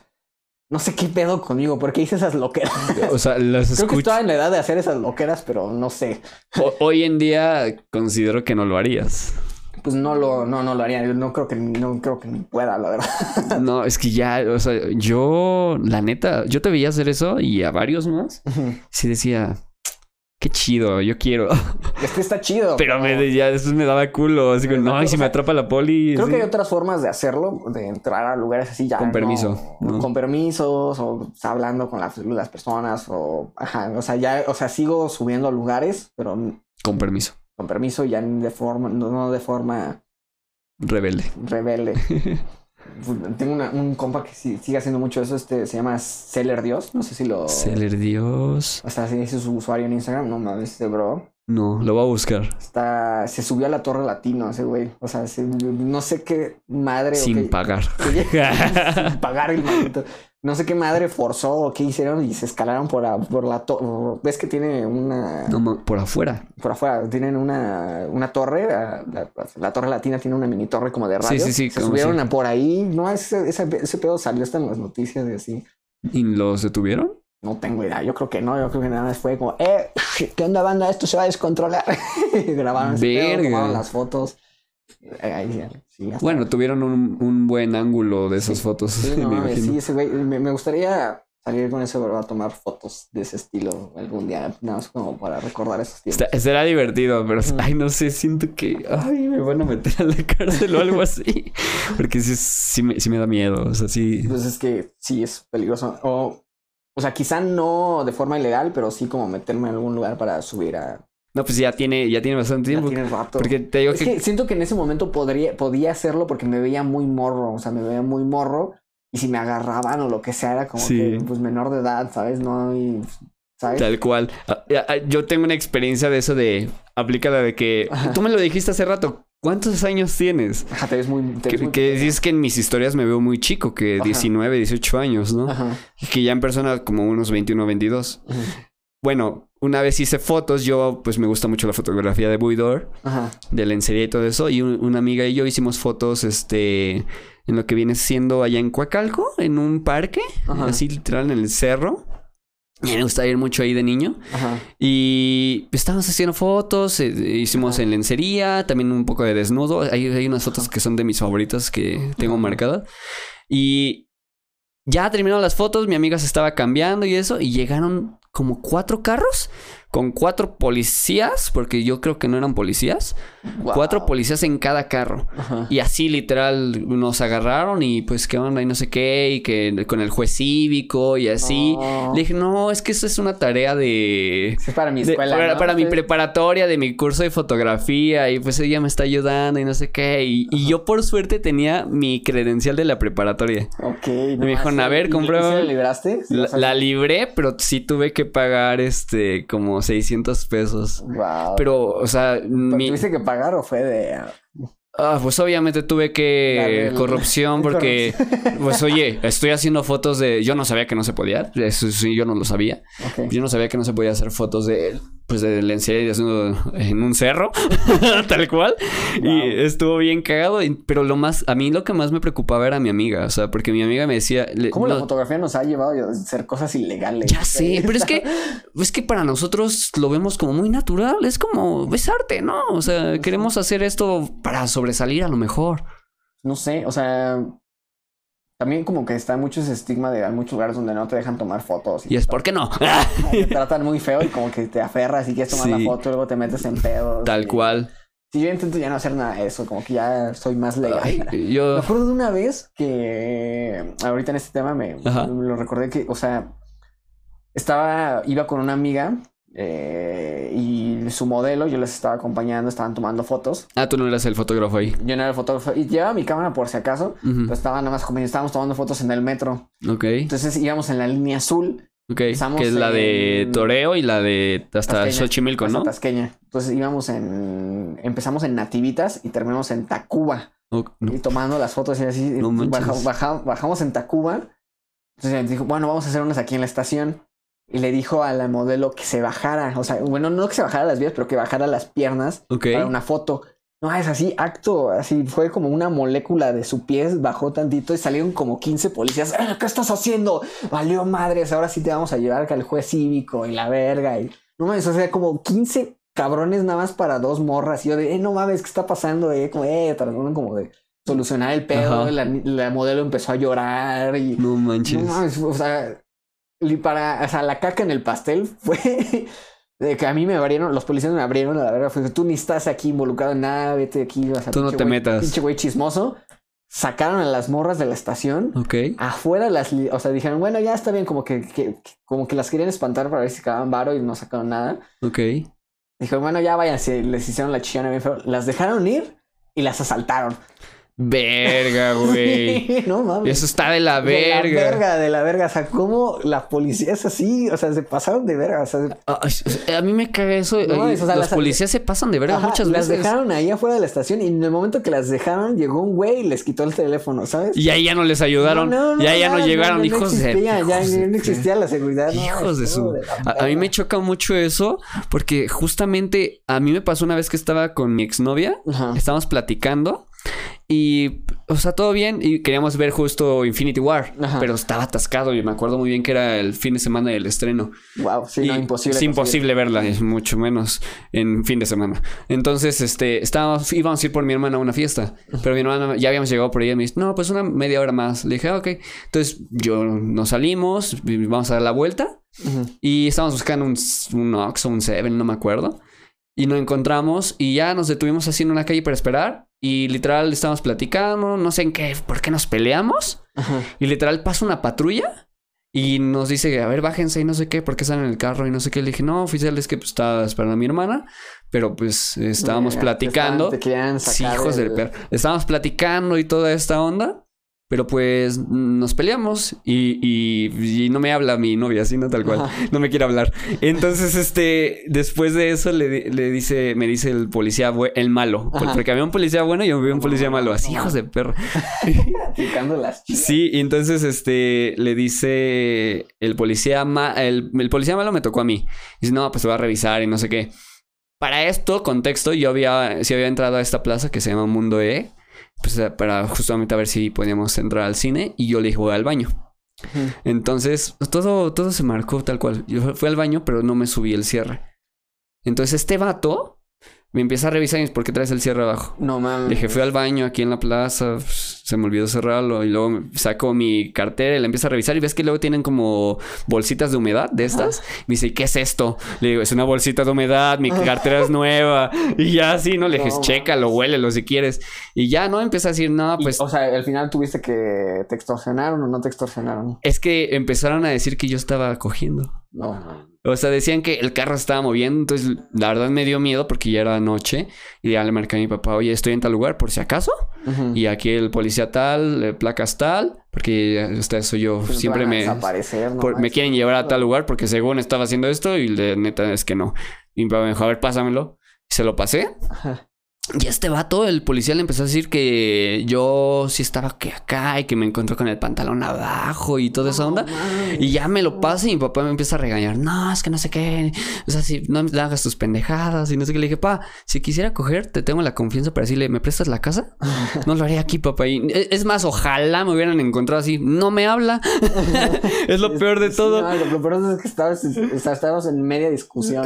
no sé qué pedo conmigo, porque hice esas loqueras. O sea, las Creo que escucho. estaba en la edad de hacer esas loqueras, pero no sé. O- Hoy en día considero que no lo harías. Pues no lo, no, no lo haría. Yo No creo que, no creo que ni pueda, la verdad. No, es que ya, o sea, yo, la neta, yo te veía hacer eso y a varios más. Sí decía, qué chido, yo quiero. Es que está chido. Pero me, ya después me daba culo. Así que, no, no, y si me atrapa la poli. Creo sí. que hay otras formas de hacerlo, de entrar a lugares así ya. Con permiso, ¿no? Con permisos, o hablando con las, las personas, o ajá. O sea, ya, o sea, sigo subiendo a lugares, pero Con permiso. Con permiso, ya de forma, no, de forma Rebelde. rebelde. Tengo una- un compa que sí- sigue haciendo mucho eso, este se llama Seller Dios. No sé si lo. Seller Dios. O sea, si dice su usuario en Instagram, no mames, bro. No, lo voy a buscar. Está, se subió a la torre latino ese güey. O sea, se- no sé qué madre. Sin pagar. sin pagar el maldito. No sé qué madre forzó o qué hicieron y se escalaron por, a- por la torre. ¿Ves que tiene una. No, por afuera. Por afuera, tienen una, una torre. La, la torre latina tiene una mini torre como de Sí, radio. sí, sí, Se como subieron a por ahí. No, ese, ese, ese pedo salió hasta en las noticias de así. ¿Y los detuvieron? No tengo idea. Yo creo que no. Yo creo que nada más fue como, eh, ¿qué onda, banda? Esto se va a descontrolar. Y Grabaron ese pedo, tomaron las fotos. Eh, sí, Bueno, tuvieron un, un buen ángulo de esas Sí. fotos. Sí, me no imagino. sí, ese güey. Me, me gustaría salir con ese bro a tomar fotos de ese estilo algún día. Nada más como para recordar esos tiempos. Está- será divertido, pero Ujú. ay, no sé, siento que ay, me van a meter a la cárcel o algo así. Porque sí, sí, me, sí me da miedo. O sea, sí. Pues es que sí es peligroso. O, o sea, quizá no de forma ilegal, pero sí como meterme en algún lugar para subir a. No, pues ya tiene, ya tiene bastante Ya tiempo. tiene rato. Porque te digo Es que, que siento que en ese momento podría, podía hacerlo porque me veía muy morro. O sea, me veía muy morro. Y si me agarraban o lo que sea, era como Sí. que pues menor de edad, ¿sabes? No, y, ¿sabes? Tal cual. Ah, ah, Yo tengo una experiencia de eso de. Aplica la de que. Ajá. Tú me lo dijiste hace rato. ¿Cuántos años tienes? Ajá, te ves muy. te ves Que, muy que dices que en mis historias me veo muy chico, que Ajá. 19, 18 años, ¿no? Ajá. Que ya en persona como unos 21, 22. Ujú. Bueno, una vez hice fotos, yo pues me gusta mucho la fotografía de Buidor, de lencería y todo eso, y un- una amiga y yo hicimos fotos, este, en lo que viene siendo allá en Coacalco, en un parque, así literal en el cerro. Y me gusta ir mucho ahí de niño. Ajá. Y estábamos haciendo fotos, eh, hicimos Ajá. en lencería, también un poco de desnudo. Hay, hay unas fotos que son de mis favoritas que tengo Ajá. marcadas. Y ya terminaron las fotos, mi amiga se estaba cambiando y eso, y llegaron como cuatro carros con cuatro policías, porque yo creo que no eran policías, Wow. cuatro policías en cada carro. Ajá. Y así literal nos agarraron y pues qué onda y no sé qué, y que con el juez cívico y así. Le dije, no, es que eso es una tarea de... Es para mi de- escuela. para, ¿no? para mi Sí. preparatoria de mi curso de fotografía y pues ella me está ayudando y no sé qué. Y, y yo por suerte tenía mi credencial de la preparatoria. Ok. me dijo, a ver, ¿y- y comprueba- ¿sí la libraste? Sí, la libré, pero sí tuve que pagar este como 600 pesos. Wow. Pero, o sea, ¿Pero mi, ¿Tuviste que pagar o fue de.? Ah, pues obviamente tuve que corrupción porque, pues oye, estoy haciendo fotos de, yo no sabía que no se podía, eso sí, yo no lo sabía, yo no sabía que no se podía hacer fotos de, pues de lencería y desnudo en un cerro, tal cual, Wow. y estuvo bien cagado, pero lo más, a mí lo que más me preocupaba era mi amiga, o sea, porque mi amiga me decía, ¿Cómo la fotografía nos ha llevado a hacer cosas ilegales? ya sé, pero es que, es que para nosotros lo vemos como muy natural, es como, es arte, ¿no? O sea, queremos hacer esto para sobresalir a lo mejor. No sé, o sea. También como que está mucho ese estigma de hay muchos lugares donde no te dejan tomar fotos. Y es, ¿por qué no? Te tratan muy feo y como que te aferras y quieres tomar Sí. la foto y luego te metes en pedos. Tal y- cual. Sí, yo intento ya no hacer nada de eso, como que ya soy más legal. Ay, Me yo. acuerdo de una vez que ahorita en este tema me, Ajá. me lo recordé que, o sea, estaba, iba con una amiga eh, y su modelo, yo les estaba acompañando, estaban tomando fotos. Ah, tú no eras el fotógrafo ahí. Yo no era el fotógrafo y llevaba mi cámara por si acaso, pero estaba nada más como estábamos tomando fotos en el metro. Ok. Entonces íbamos en la línea azul. Ok, que es la de Toreo y la de hasta Xochimilco, ¿no? Tasqueña. Entonces íbamos en... Empezamos en Nativitas y terminamos en Tacuba. Y tomando las fotos y así. No bajamos en Tacuba. Entonces dijo, bueno, vamos a hacer unas aquí en la estación y le dijo a la modelo que se bajara, o sea, bueno, no que se bajara las vías, pero que bajara las piernas para una foto. No, es así, acto, así fue como una molécula de su pies, bajó tantito y salieron como 15 policías. Eh, ¿Qué estás haciendo? Valió madres, ahora sí te vamos a llevar al juez cívico y la verga. Y no mames, o sea, como 15 cabrones nada más para dos morras. Y yo de, eh, no mames, ¿qué está pasando? Eh, como, eh, tratando como de solucionar el pedo. La, la, modelo empezó a llorar y. No manches. No mames, o sea, y para, o sea, la caca en el pastel fue de que a mí me abrieron, los policías me abrieron a la verga. Fue tú ni estás aquí involucrado en nada, vete aquí. O sea, tú no te metas. Pinche güey chismoso. Sacaron a las morras de la estación. Ok. Afuera las, o sea, dijeron, bueno, ya está bien, como que, que, como que las querían espantar para ver si acababan varo y no sacaron nada. Ok. Dijeron, bueno, ya vayan, les hicieron la chillona bien feo. Las dejaron ir y las asaltaron. Verga, güey. no mames. Eso está de la verga. De la verga, de la verga. O sea, ¿cómo la policía es así? O sea, se pasaron de verga. O sea, ah, a mí me caga eso. los policías se pasan de verga muchas veces. Las dejaron ahí afuera de la estación y en el momento que las dejaron, llegó un güey y les quitó el teléfono, ¿sabes? Y ahí ya no les ayudaron. y ahí ya no llegaron, hijos de. Ya no existía la seguridad. Hijos de su. a, mí me choca mucho eso porque justamente a mí me pasó una vez que estaba con mi exnovia. Estábamos platicando. Y, o sea, todo bien. Y queríamos ver justo Infinity War. Pero estaba atascado. Y me acuerdo muy bien que era el fin de semana del estreno. Wow, sí, no, imposible. Es imposible verla, es mucho menos en fin de semana. Entonces, este, estábamos, íbamos a ir por mi hermana a una fiesta. Pero mi hermana, ya habíamos llegado por ella y me dice, no, pues una media hora más. Le dije, ah, ok. Entonces, yo nos salimos, vamos a dar la vuelta. Y estábamos buscando un, un Ox o un Seven, no me acuerdo. Y nos encontramos y ya nos detuvimos así en una calle para esperar. Y literal estábamos platicando, no sé en qué, por qué nos peleamos. Y literal pasa una patrulla y nos dice, a ver, bájense y no sé qué, por qué están en el carro y no sé qué. Le dije, no, oficial, es que pues, estaba esperando a mi hermana, pero pues estábamos platicando. sí, hijos del perro. Estábamos platicando y toda esta onda. Pero pues nos peleamos y, y, no me habla mi novia, sino tal cual. No me quiere hablar. Entonces, este, después de eso le, le dice, me dice el policía, el malo. Porque había un policía bueno y había un policía malo. Así, hijos de perro. las Sí, y entonces, este, le dice el policía, el, el, policía malo me tocó a mí. Dice, no, pues se va a revisar y no sé qué. Para esto, contexto, yo había, sí había entrado a esta plaza que se llama Mundo E pues, eh, para justamente a ver si podíamos entrar al cine y yo le dije voy al baño. Entonces, todo, todo se marcó tal cual. Yo fui al baño, pero no me subí el cierre. Entonces, este vato me empieza a revisar y es porque traes el cierre abajo. No mames. dije, fui al baño aquí en la plaza, pues, se me olvidó cerrarlo y luego saco mi cartera y la empiezo a revisar y ves que luego tienen como bolsitas de humedad de estas. Me dice, ¿qué es esto? Le digo, es una bolsita de humedad, mi cartera es nueva. Y ya así, ¿no? Le dije, chécalo, huélelo si quieres. Y ya, ¿no? Empieza a decir, no, pues... o sea, al final tuviste que te extorsionaron o no te extorsionaron. Es que empezaron a decir que yo estaba cogiendo. No, O sea, decían que el carro estaba moviendo, entonces la verdad me dio miedo porque ya era noche y ya le marqué a mi papá, oye, estoy en tal lugar por si acaso. Y aquí el policía tal, eh, placas tal, porque hasta eso yo pues siempre me... me quieren llevar a tal lugar porque según estaba haciendo esto y de neta es que no. Y me dijo, a ver, pásamelo. Y se lo pasé. Y este vato, el policía le empezó a decir que yo sí estaba que acá y que me encontró con el pantalón abajo y toda esa onda. y ya me lo pasa y mi papá me empieza a regañar. No, es que no sé qué. O sea, si no me hagas tus pendejadas y no sé qué. Le dije, pa, si quisiera coger, te tengo la confianza para decirle, ¿me prestas la casa? No lo haría aquí, papá. Y e, es más, ojalá me hubieran encontrado así. No me habla. es lo peor de todo. No, lo peor es que estabas, estábamos en media discusión.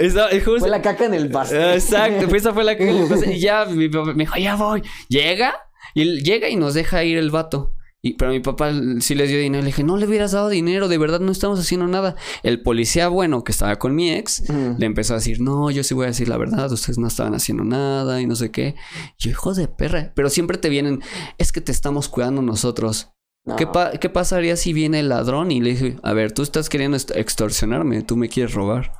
fue la caca en el pastel. Exacto, esa fue la caca en el pastel. Y ya mi papá me dijo, ya voy. Llega y llega y nos deja ir el vato. Y, pero mi papá sí les dio dinero. Le dije, no le hubieras dado dinero, de verdad no estamos haciendo nada. El policía bueno que estaba con mi ex le empezó a decir, no, yo sí voy a decir la verdad, ustedes no estaban haciendo nada y no sé qué. yo, hijo de perra. Pero siempre te vienen, es que te estamos cuidando nosotros. ¿Qué, ¿Qué, pasaría si viene el ladrón y le dije, a ver, tú estás queriendo extorsionarme, tú me quieres robar?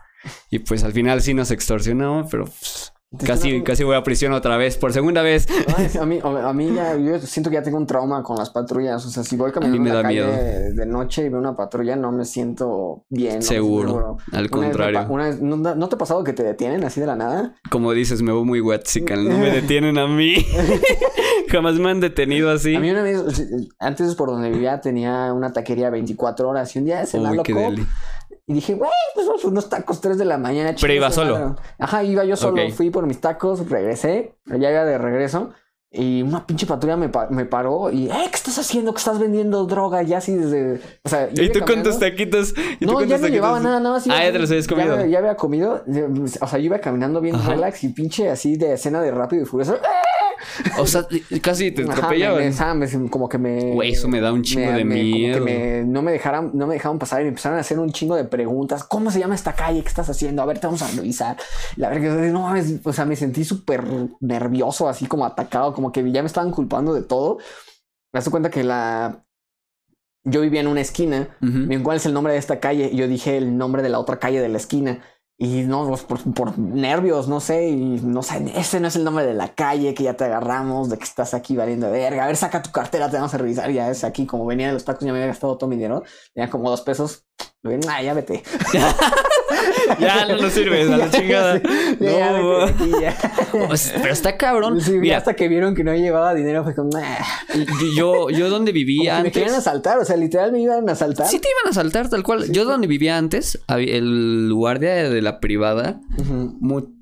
Y pues al final sí nos extorsionó, pero pues, Casi, casi voy a prisión otra vez, por segunda vez. a, mí, a mí ya, yo siento que ya tengo un trauma con las patrullas. O sea, si voy caminando en la calle de noche y veo una patrulla, no me siento bien. Seguro. Al contrario. ¿no, te ha pasado que te detienen así de la nada? Como dices, me veo muy wetzical. No me detienen a mí. Jamás me han detenido así. A mí una vez, antes por donde vivía, tenía una taquería 24 horas. Y un día se la loco. Y dije, güey, pues vamos unos tacos 3 de la mañana. Pero iba solo. Ajá, iba yo solo. Fui por mis tacos, regresé. Ya iba de regreso. Y una pinche patrulla me, me, paró y, eh, ¿qué estás haciendo? ¿Que estás vendiendo droga? Ya así desde. O sea, ¿Y tú con tus taquitos? no, ya no llevaba nada, nada más. Ah, ya te los habías comido. Ya, había comido. O sea, yo iba caminando bien relax y pinche así de escena de rápido y furioso. O sea, casi te atropellaban. como que me. Güey, eso me da un chingo de miedo. no me dejaron, no me dejaron pasar y me empezaron a hacer un chingo de preguntas. ¿Cómo se llama esta calle? ¿Qué estás haciendo? A ver, te vamos a revisar. La verdad que no o sea, me sentí súper nervioso, así como atacado, como que ya me estaban culpando de todo. Me das cuenta que la. Yo vivía en una esquina. ¿Cuál es el nombre de esta calle? Y yo dije el nombre de la otra calle de la esquina. Y no, pues, por, por, nervios, no sé, y no sé, ese no es el nombre de la calle que ya te agarramos, de que estás aquí valiendo de verga. A ver, saca tu cartera, te vamos a revisar. Ya es aquí, como venía de los tacos, ya me había gastado todo mi dinero. Tenía como dos pesos. Ah, ya vete. ya no nos sirves a la chingada. no, pero está cabrón. Mira, hasta que vieron que no llevaba dinero, fue como, yo, yo donde vivía antes. Me querían asaltar, o sea, literal me iban a asaltar. Sí, te iban a asaltar, tal cual. yo donde vivía antes, el guardia de la privada,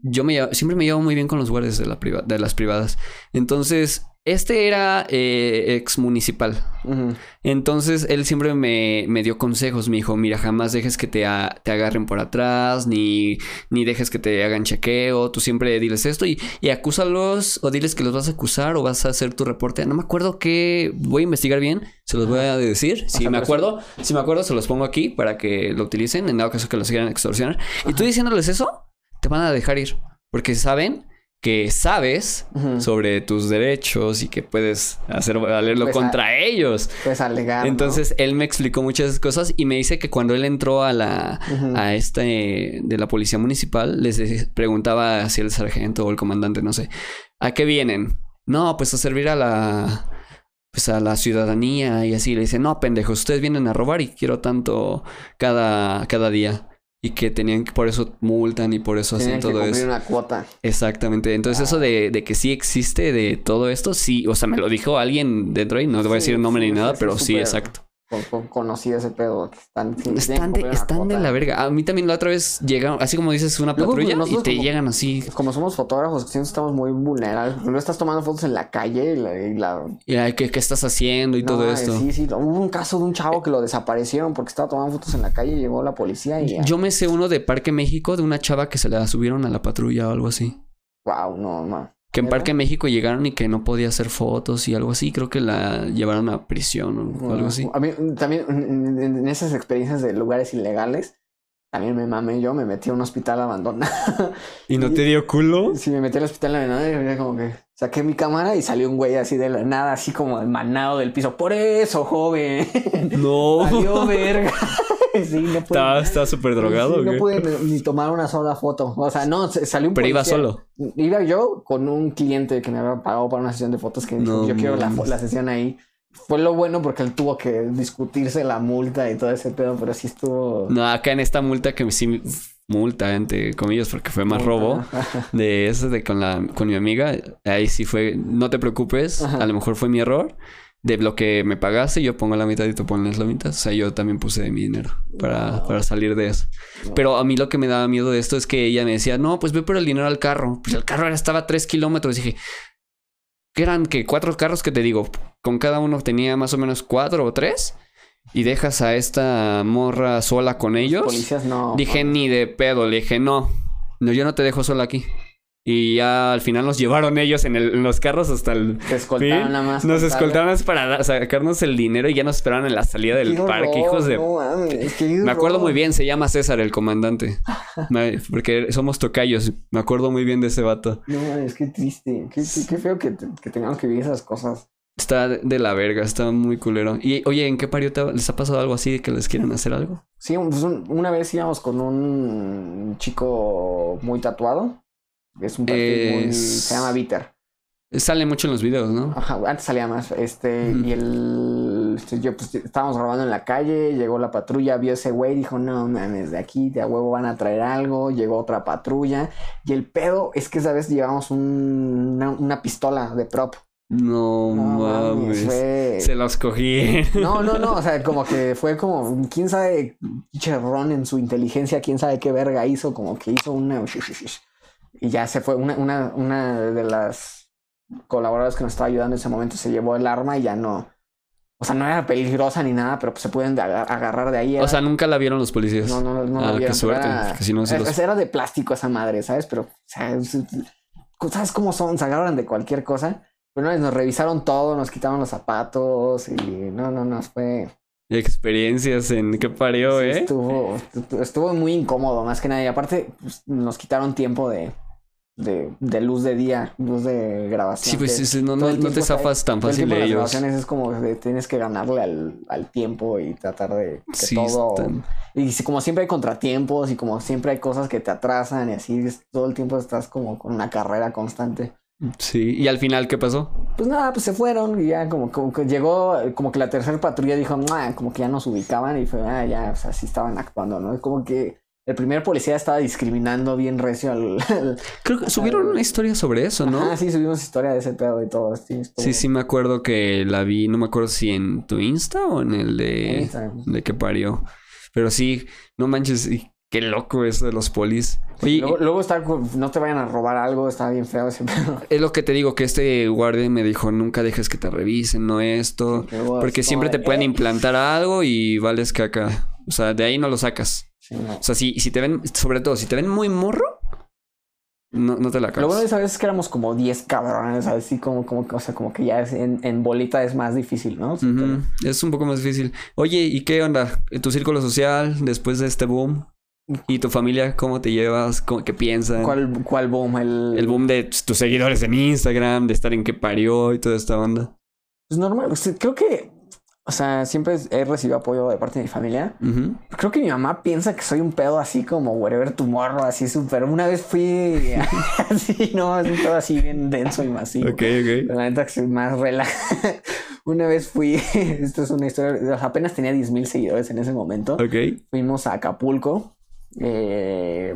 yo me siempre me llevo muy bien con los guardias de, la de las privadas. Entonces, este era eh, ex municipal. Entonces él siempre me, me, dio consejos. Me dijo: Mira, jamás dejes que te, te, agarren por atrás, ni, ni dejes que te hagan chequeo. Tú siempre diles esto y, y acúsalos o diles que los vas a acusar o vas a hacer tu reporte. No me acuerdo qué. Voy a investigar bien. Se los voy a decir. Si me acuerdo, si me acuerdo, se los pongo aquí para que lo utilicen en dado caso que los quieran extorsionar. Y tú diciéndoles eso, te van a dejar ir. Porque saben que sabes sobre tus derechos y que puedes hacer valerlo contra ellos. Pues alegar. Entonces él me explicó muchas cosas y me dice que cuando él entró a la a este de la policía municipal les preguntaba si el sargento o el comandante, no sé, ¿a qué vienen? No, pues a servir a la pues a la ciudadanía y así le dice, "No, pendejos, ustedes vienen a robar y quiero tanto cada cada día." Y que tenían que por eso multan y por eso hacen todo eso. una cuota. Exactamente. Entonces, eso de, de, que sí existe de todo esto, sí, o sea, me lo dijo alguien dentro ahí, no te voy a decir el nombre ni nada, pero sí, exacto conocí ese pedo. Están, están, de, están de, la verga. A mí también la otra vez llegaron, así como dices, una patrulla y te llegan así. Como somos fotógrafos, siempre estamos muy vulnerables. No estás tomando fotos en la calle y la. Y ¿qué, estás haciendo y todo esto? Sí, sí. Hubo un caso de un chavo que lo desaparecieron porque estaba tomando fotos en la calle y llegó la policía y. Yo me sé uno de Parque México de una chava que se la subieron a la patrulla o algo así. Wow, no, no. Que en Parque México llegaron y que no podía hacer fotos y algo así. Creo que la llevaron a prisión o algo así. A mí también en esas experiencias de lugares ilegales, también me mamé yo, me metí a un hospital abandonado. ¿Y no te dio culo? Sí, me metí al hospital abandonado y como que saqué mi cámara y salió un güey así de la nada, así como manado del piso. Por eso, joven. No. Salió verga. sí, no pude. Estaba súper drogado. no pude ni tomar una sola foto. O sea, no, salió un Pero iba solo. Iba yo con un cliente que me había pagado para una sesión de fotos que dijo, yo quiero la, la, sesión ahí. Fue lo bueno porque él tuvo que discutirse la multa y todo ese pedo, pero sí estuvo. No, acá en esta multa que sí multa entre comillas porque fue más robo de eso de con la con mi amiga ahí sí fue no te preocupes a lo mejor fue mi error de lo que me pagaste, yo pongo la mitad y tú pones la mitad. O sea, yo también puse de mi dinero para, para salir de eso. Pero a mí lo que me daba miedo de esto es que ella me decía, no, pues ve por el dinero al carro. Pues el carro estaba a tres kilómetros. Y dije, ¿qué eran? que ¿Cuatro carros que te digo? Con cada uno tenía más o menos cuatro o tres. Y dejas a esta morra sola con ellos. Policías no. Dije, ni de pedo. Le dije, no. No, yo no te dejo sola aquí. Y ya al final nos llevaron ellos en, el, en los carros hasta el. Te escoltaron nada más. Nos escoltaron para sacarnos el dinero y ya nos esperaron en la salida del parque, hijos de. Me acuerdo muy bien, se llama César el comandante. porque somos tocayos. Me acuerdo muy bien de ese vato. No, es que triste. Qué, qué, feo que, que tengamos que vivir esas cosas. Está de la verga, está muy culero. Y oye, ¿en qué parió te- les ha pasado algo así de que les quieren hacer algo? Sí, pues un- una vez íbamos con un chico muy tatuado. Es un perfil muy... Se llama Bitter. Sale mucho en los videos, ¿no? Ajá, antes salía más. Este, y el. este, Yo, pues, estábamos grabando en la calle, llegó la patrulla, vio ese güey, dijo: No mames, de aquí de a huevo van a traer algo. Llegó otra patrulla. Y el pedo es que esa vez llevamos un- una, una pistola de prop. No, No mames. fue- Se los cogí. No, no, no, o sea, como que fue como, quién sabe, Ron en su inteligencia, quién sabe qué verga hizo, como que hizo una... Y ya se fue, una, una, una de las colaboradoras que nos estaba ayudando en ese momento se llevó el arma y ya no... O sea, no era peligrosa ni nada, pero pues se pueden de aga- agarrar de ahí. O sea, nunca la vieron los policías. no, no, no, ah, la qué vieron, suerte, Era, si no se los- era de plástico esa madre, ¿sabes? Pero, o sea, es- ¿sabes cómo son? Se agarran de cualquier cosa. Pero vez nos revisaron todo, nos quitaron los zapatos y no, no, no, fue... Experiencias en qué parió, Sí, ¿eh? Estuvo, estu- estuvo muy incómodo, más que nada. Y aparte, pues, nos quitaron tiempo de, de, de luz de día, luz de grabación. Sí, pues que sí, no, te zafas tan fácil de las ellos. grabaciones es como de tienes que ganarle al, al tiempo y tratar de que Sí, todo. están- Y si- como siempre hay contratiempos y como siempre hay cosas que te atrasan y así, es- todo el tiempo estás como con una carrera constante. Sí, y al final, ¿qué pasó? Pues nada, pues se fueron y ya como, como que llegó, como que la tercera patrulla dijo, como que ya nos ubicaban y fue, ah, ya, o sea, sí estaban actuando, ¿no? Es como que el primer policía estaba discriminando bien recio al... al- Creo que subieron una historia sobre eso, ¿no? Ah, sí, subimos historia de ese pedo y todo. Sí, Sí, sí, me acuerdo que la vi, no me acuerdo si en tu Insta o en el de, Instagram. de que parió. Pero sí, no manches, y qué loco eso de los polis. Oye, Luego, luego está, no te vayan a robar algo, está bien feo ese pedo. es lo que te digo, que este guardia me dijo, nunca dejes que te revisen, no esto. Luego Porque siempre te de, pueden "Eh". implantar algo y vales caca. O sea, de ahí no lo sacas. Sí, no. O sea, si, si te ven, sobre todo, si te ven muy morro, no, no te la Lo bueno de acabas. esa vez es que éramos como 10 cabrones, así como, como, o sea, como que ya es en, en bolita es más difícil, ¿no? Es un poco más difícil. Oye, ¿y qué onda? ¿Tu círculo social después de este boom? ¿Y tu familia cómo te llevas? ¿Cómo, ¿Qué piensan? ¿Cuál, cuál boom? El, El boom de tus seguidores en Instagram, de estar en qué parió y toda esta onda. Pues normal, creo que, o sea, siempre he recibido apoyo de parte de mi familia. Ujú. Creo que mi mamá piensa que soy un pedo así como wherever tomorrow, así súper. Una vez fui así, no, es un pedo así bien denso y masivo. Ok, ok. La neta que soy más relaja. Una vez fui, esto es una historia, apenas tenía 10 mil seguidores en ese momento. Ok. Fuimos a Acapulco. eh,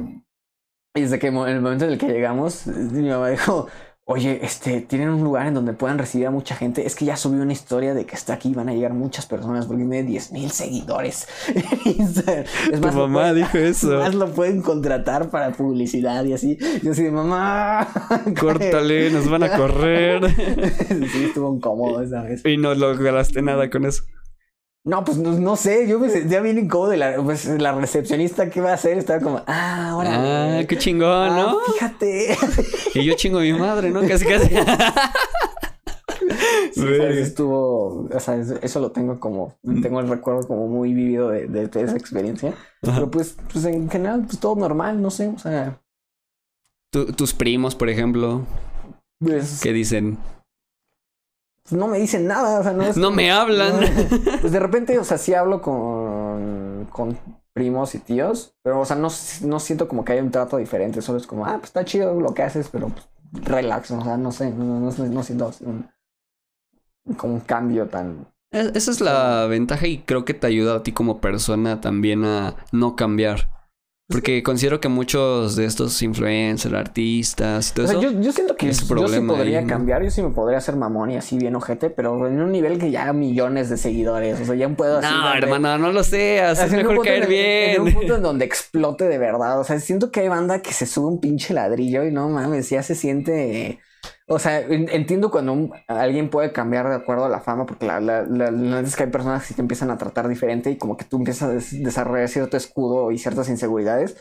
y desde que en el momento en el que llegamos, mi mamá dijo, oye, este, tienen un lugar en donde puedan recibir a mucha gente. Es que ya subí una historia de que está aquí, van a llegar muchas personas porque tiene 10 mil seguidores. es Tu lo mamá pueden- dijo eso. Más lo pueden contratar para publicidad y así. Yo así de mamá. Córtale, nos van a correr. sí, estuvo incómodo esa vez. y no lograste nada con eso. No, pues no, no sé, yo me sentía bien incómodo de la, pues, la recepcionista que iba a hacer. Estaba como, ah, ahora. Ah, qué chingón, ¿no? Fíjate. Y yo chingo a mi madre, ¿no? Casi, casi. Sí, estuvo, o sea, eso, lo tengo como, tengo el recuerdo como muy vivido de, de- de esa experiencia. Ajá. Pero pues, pues en general, pues todo normal, no sé, o sea, Tu- tus primos, por ejemplo, pues, ¿qué dicen? Pues, no me dicen nada, o sea, no es... No me hablan. Pues de repente, o sea, sí hablo con, con primos y tíos, pero, o sea, no, no siento como que hay un trato diferente, solo es como, ah, pues está chido lo que haces, pero pues, relax, o sea, no sé, no, no, no, siento un, como un cambio tan... Es- Esa es la ventaja y creo que te ayuda a ti como persona también a no cambiar. Porque considero que muchos de estos influencers, artistas todo O sea, eso. yo, yo siento que es yo sí podría ahí, ¿no? cambiar, yo sí me podría hacer mamón y así bien ojete, pero en un nivel que ya millones de seguidores, o sea, ya puedo así... no, hermano, no lo seas. Es mejor punto caer en- En un bien. punto en donde explote de verdad. O sea, siento que hay banda que se sube un pinche ladrillo y no mames, ya se siente. O sea, en- entiendo cuando un- alguien puede cambiar de acuerdo a la fama, porque la, la, la- la es que hay personas que sí te empiezan a tratar diferente y como que tú empiezas a des- desarrollar cierto escudo y ciertas inseguridades.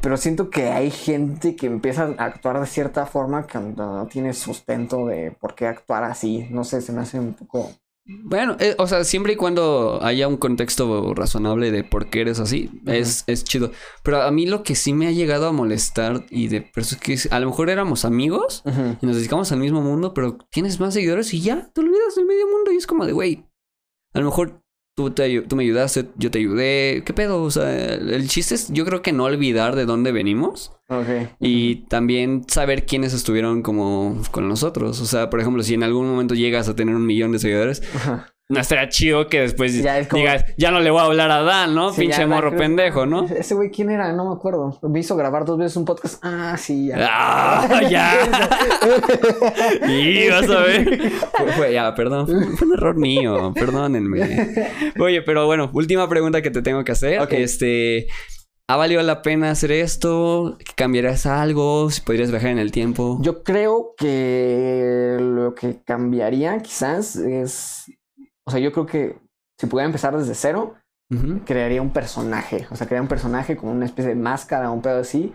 Pero siento que hay gente que empieza a actuar de cierta forma que no tiene sustento de por qué actuar así. No sé, se me hace un poco Bueno, eh, o sea, siempre y cuando haya un contexto razonable de por qué eres así, es, es chido. Pero a mí lo que sí me ha llegado a molestar y de personas que a lo mejor éramos amigos y nos dedicamos al mismo mundo, pero tienes más seguidores y ya te olvidas del medio mundo y es como de, güey, a lo mejor tú, te, tú me ayudaste, yo te ayudé, ¿qué pedo? O sea, el chiste es yo creo que no olvidar de dónde venimos. Ok. Y también saber quiénes estuvieron como con nosotros. O sea, por ejemplo, si en algún momento llegas a tener un millón de seguidores, Ajá. No estaría chido que después Ya es como- digas, ya no le voy a hablar a Dan, ¿no? Sí, Pinche morro creo- pendejo, ¿no? Ese güey, ¿quién era? No me acuerdo. Me hizo grabar dos veces un podcast. Ah, sí, ya. ¡Ah! ¡Ya! y vas a ver. Fue- fue- ya, perdón. Fue, un error mío. Perdónenme. Oye, pero bueno, última pregunta que te tengo que hacer. Ok. Este. ¿Ha valido la pena hacer esto? ¿Cambiarías algo? ¿Si podrías viajar en el tiempo? Yo creo que lo que cambiaría quizás es. O sea, yo creo que si pudiera empezar desde cero, crearía un personaje. O sea, crearía un personaje con una especie de máscara, un pedo así.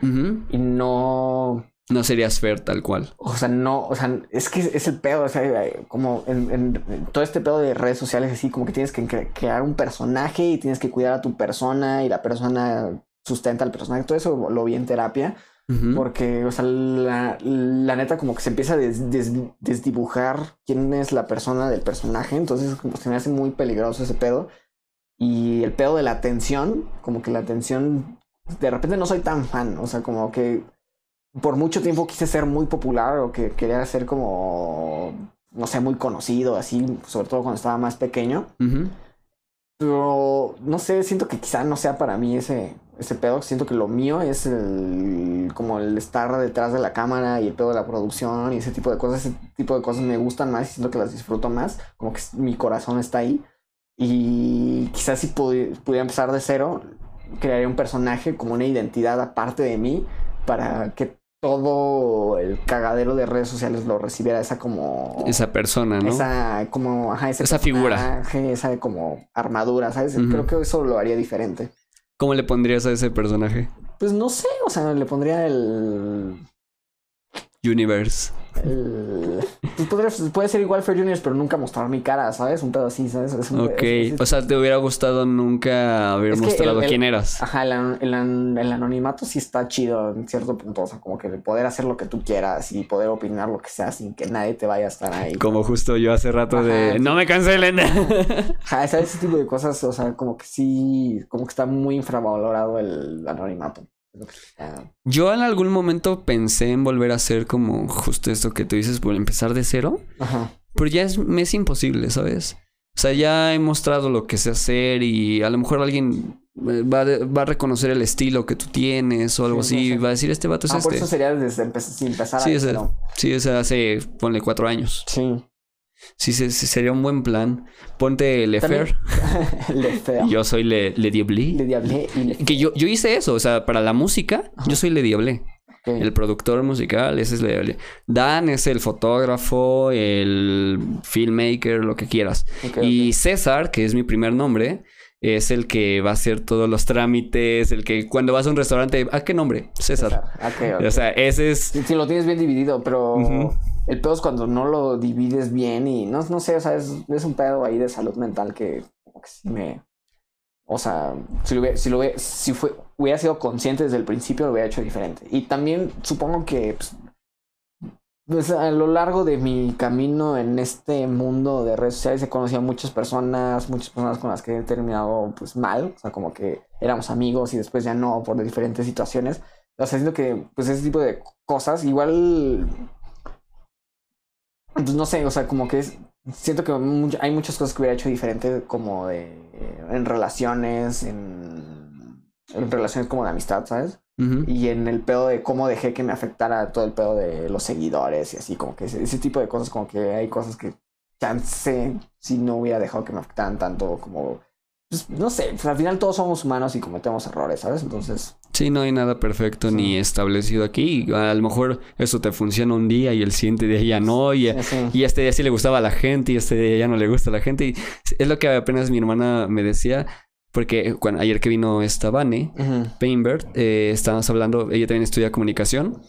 Y no. No serías Fer tal cual. O sea, no, o sea, es que es el pedo, o sea, como en, en- en todo este pedo de redes sociales, así como que tienes que cre- crear un personaje y tienes que cuidar a tu persona y la persona sustenta al personaje, todo eso lo vi en terapia, Ujú. porque, o sea, la, la neta como que se empieza a des- des- desdibujar quién es la persona del personaje, entonces como se me hace muy peligroso ese pedo. Y el pedo de la atención, como que la atención, de repente no soy tan fan, o sea, como que por mucho tiempo quise ser muy popular o que quería ser como, no sé, muy conocido, así, sobre todo cuando estaba más pequeño. Ujú. Pero no sé, siento que quizá no sea para mí ese, ese pedo. Siento que lo mío es el, como el estar detrás de la cámara y el pedo de la producción y ese tipo de cosas. Ese tipo de cosas me gustan más y siento que las disfruto más. Como que mi corazón está ahí. Y quizás si pudi- pudiera empezar de cero, crearía un personaje como una identidad aparte de mí para que todo el cagadero de redes sociales lo recibiera esa como Esa persona, ¿no? esa como ajá, ese Esa figura. esa como armadura, ¿sabes? Creo que eso lo haría diferente. ¿Cómo le pondrías a ese personaje? Pues no sé, o sea, le pondría el Universe. El pues puede ser igual Fair Juniors, pero nunca mostrar mi cara, ¿sabes? Un pedo así, ¿sabes? Es un- Ok. es- O sea, ¿te hubiera gustado nunca haber Es que mostrado el- el- quién eras? Ajá, el, el an- el anonimato sí está chido en cierto punto, o sea, como que de poder hacer lo que tú quieras y poder opinar lo que sea sin que nadie te vaya a estar ahí. Como justo yo hace rato de... No me cancelen. Ajá, ese, ese tipo de cosas, o sea, como que sí, como que está muy infravalorado el anonimato. Yo en algún momento pensé en volver a hacer como justo esto que tú dices, por empezar de cero. Ajá. Pero ya es, me es imposible, ¿sabes? O sea, ya he mostrado lo que sé hacer y a lo mejor alguien eh, va, a- va a reconocer el estilo que tú tienes o algo Sí, así. sí, sí. Va a decir, este vato es Ah, por este. eso sería desde empe- sin empezar Sí, a ese- cero. Sí, es hace, ponle cuatro años. Sí. Sí, sí, sí, sería un buen plan. Ponte Lefer. Le feo. Yo soy Le, le Diablé. Le diablé y le Que yo, yo hice eso, o sea, para la música, yo soy Le Diablé. Ok. El productor musical, ese es Le Diablé. Dan es el fotógrafo, el filmmaker, lo que quieras. Y César, que es mi primer nombre, es el que va a hacer todos los trámites, el que cuando vas a un restaurante, ¿a qué nombre? César. Ok. O sea, ese es... Si, si lo tienes bien dividido, pero el pedo es cuando no lo divides bien y no, no sé, o sea, es, es un pedo ahí de salud mental que, me. O sea, si lo hubiera, si lo hubiera, si fue, hubiera sido consciente desde el principio, lo hubiera hecho diferente. Y también supongo que pues, pues, a lo largo de mi camino en este mundo de redes sociales he conocido a muchas personas, muchas personas con las que he terminado pues mal, o sea, como que éramos amigos y después ya no por diferentes situaciones. O sea, siento que pues ese tipo de cosas igual pues no sé, o sea, como que siento que hay muchas cosas que hubiera hecho diferente como de en relaciones, en, en relaciones como de amistad, ¿sabes? Y en el pedo de cómo dejé que me afectara todo el pedo de los seguidores y así, como que ese, ese tipo de cosas, como que hay cosas que chance si no hubiera dejado que me afectaran tanto como, pues, no sé, pues, al final todos somos humanos y cometemos errores, ¿sabes? Entonces, Sí, no hay nada perfecto Sí. ni establecido aquí. A lo mejor eso te funciona un día y el siguiente día ya no. Y, sí, y este día sí le gustaba a la gente y este día ya no le gusta a la gente. Y es lo que apenas mi hermana me decía. Porque cuando, ayer que vino esta Vane, Ujú. Painbird, eh, estábamos hablando, ella también estudia comunicación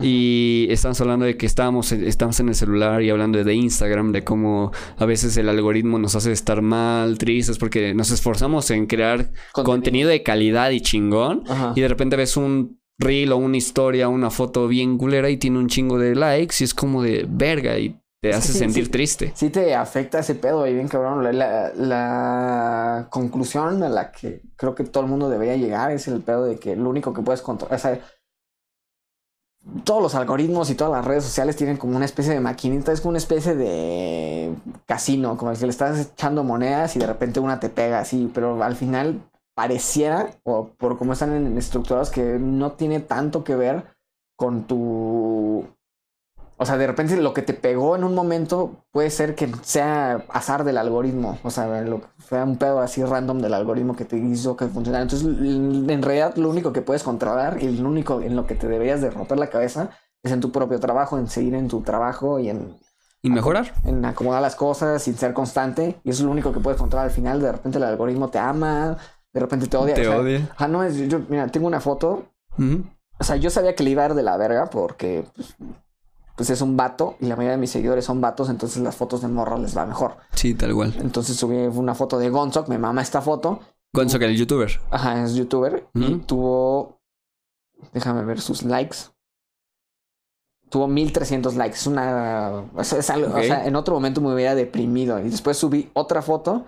y estábamos hablando de que estábamos, estamos en el celular y hablando de Instagram, de cómo a veces el algoritmo nos hace estar mal, tristes, porque nos esforzamos en crear Contenido. contenido, de calidad y chingón Ajá. y de repente ves un reel o una historia, una foto bien culera y tiene un chingo de likes y es como de verga y te Es que hace sí, sentir sí. triste. Sí te afecta ese pedo y bien cabrón. La, la- la conclusión a la que creo que todo el mundo debería llegar es el pedo de que lo único que puedes controlar, o sea, todos los algoritmos y todas las redes sociales tienen como una especie de maquinita, es como una especie de casino, como si le estás echando monedas y de repente una te pega así, pero al final pareciera, o por cómo están estructurados, que no tiene tanto que ver con tu o sea, de repente lo que te pegó en un momento puede ser que sea azar del algoritmo. O sea, lo, fue un pedo así random del algoritmo que te hizo que funcionara. Entonces, en realidad, lo único que puedes controlar y lo único en lo que te deberías de romper la cabeza es en tu propio trabajo, en seguir en tu trabajo y en, Y mejorar. en acomodar las cosas sin ser constante. Y eso es lo único que puedes controlar al final. De repente el algoritmo te ama, de repente te odia. Te o sea, odia. Ah, no, es, yo, mira, tengo una foto Ujú. o sea, yo sabía que le iba a dar de la verga porque pues, pues es un vato y la mayoría de mis seguidores son vatos, entonces las fotos de morra les va mejor. Sí, tal cual. Entonces subí una foto de Gonzok, me mama esta foto. Gonzo, que el youtuber. Ajá, es youtuber y tuvo déjame ver sus likes. Tuvo 1300 likes, es una es algo- o sea, en otro momento me hubiera deprimido y después subí otra foto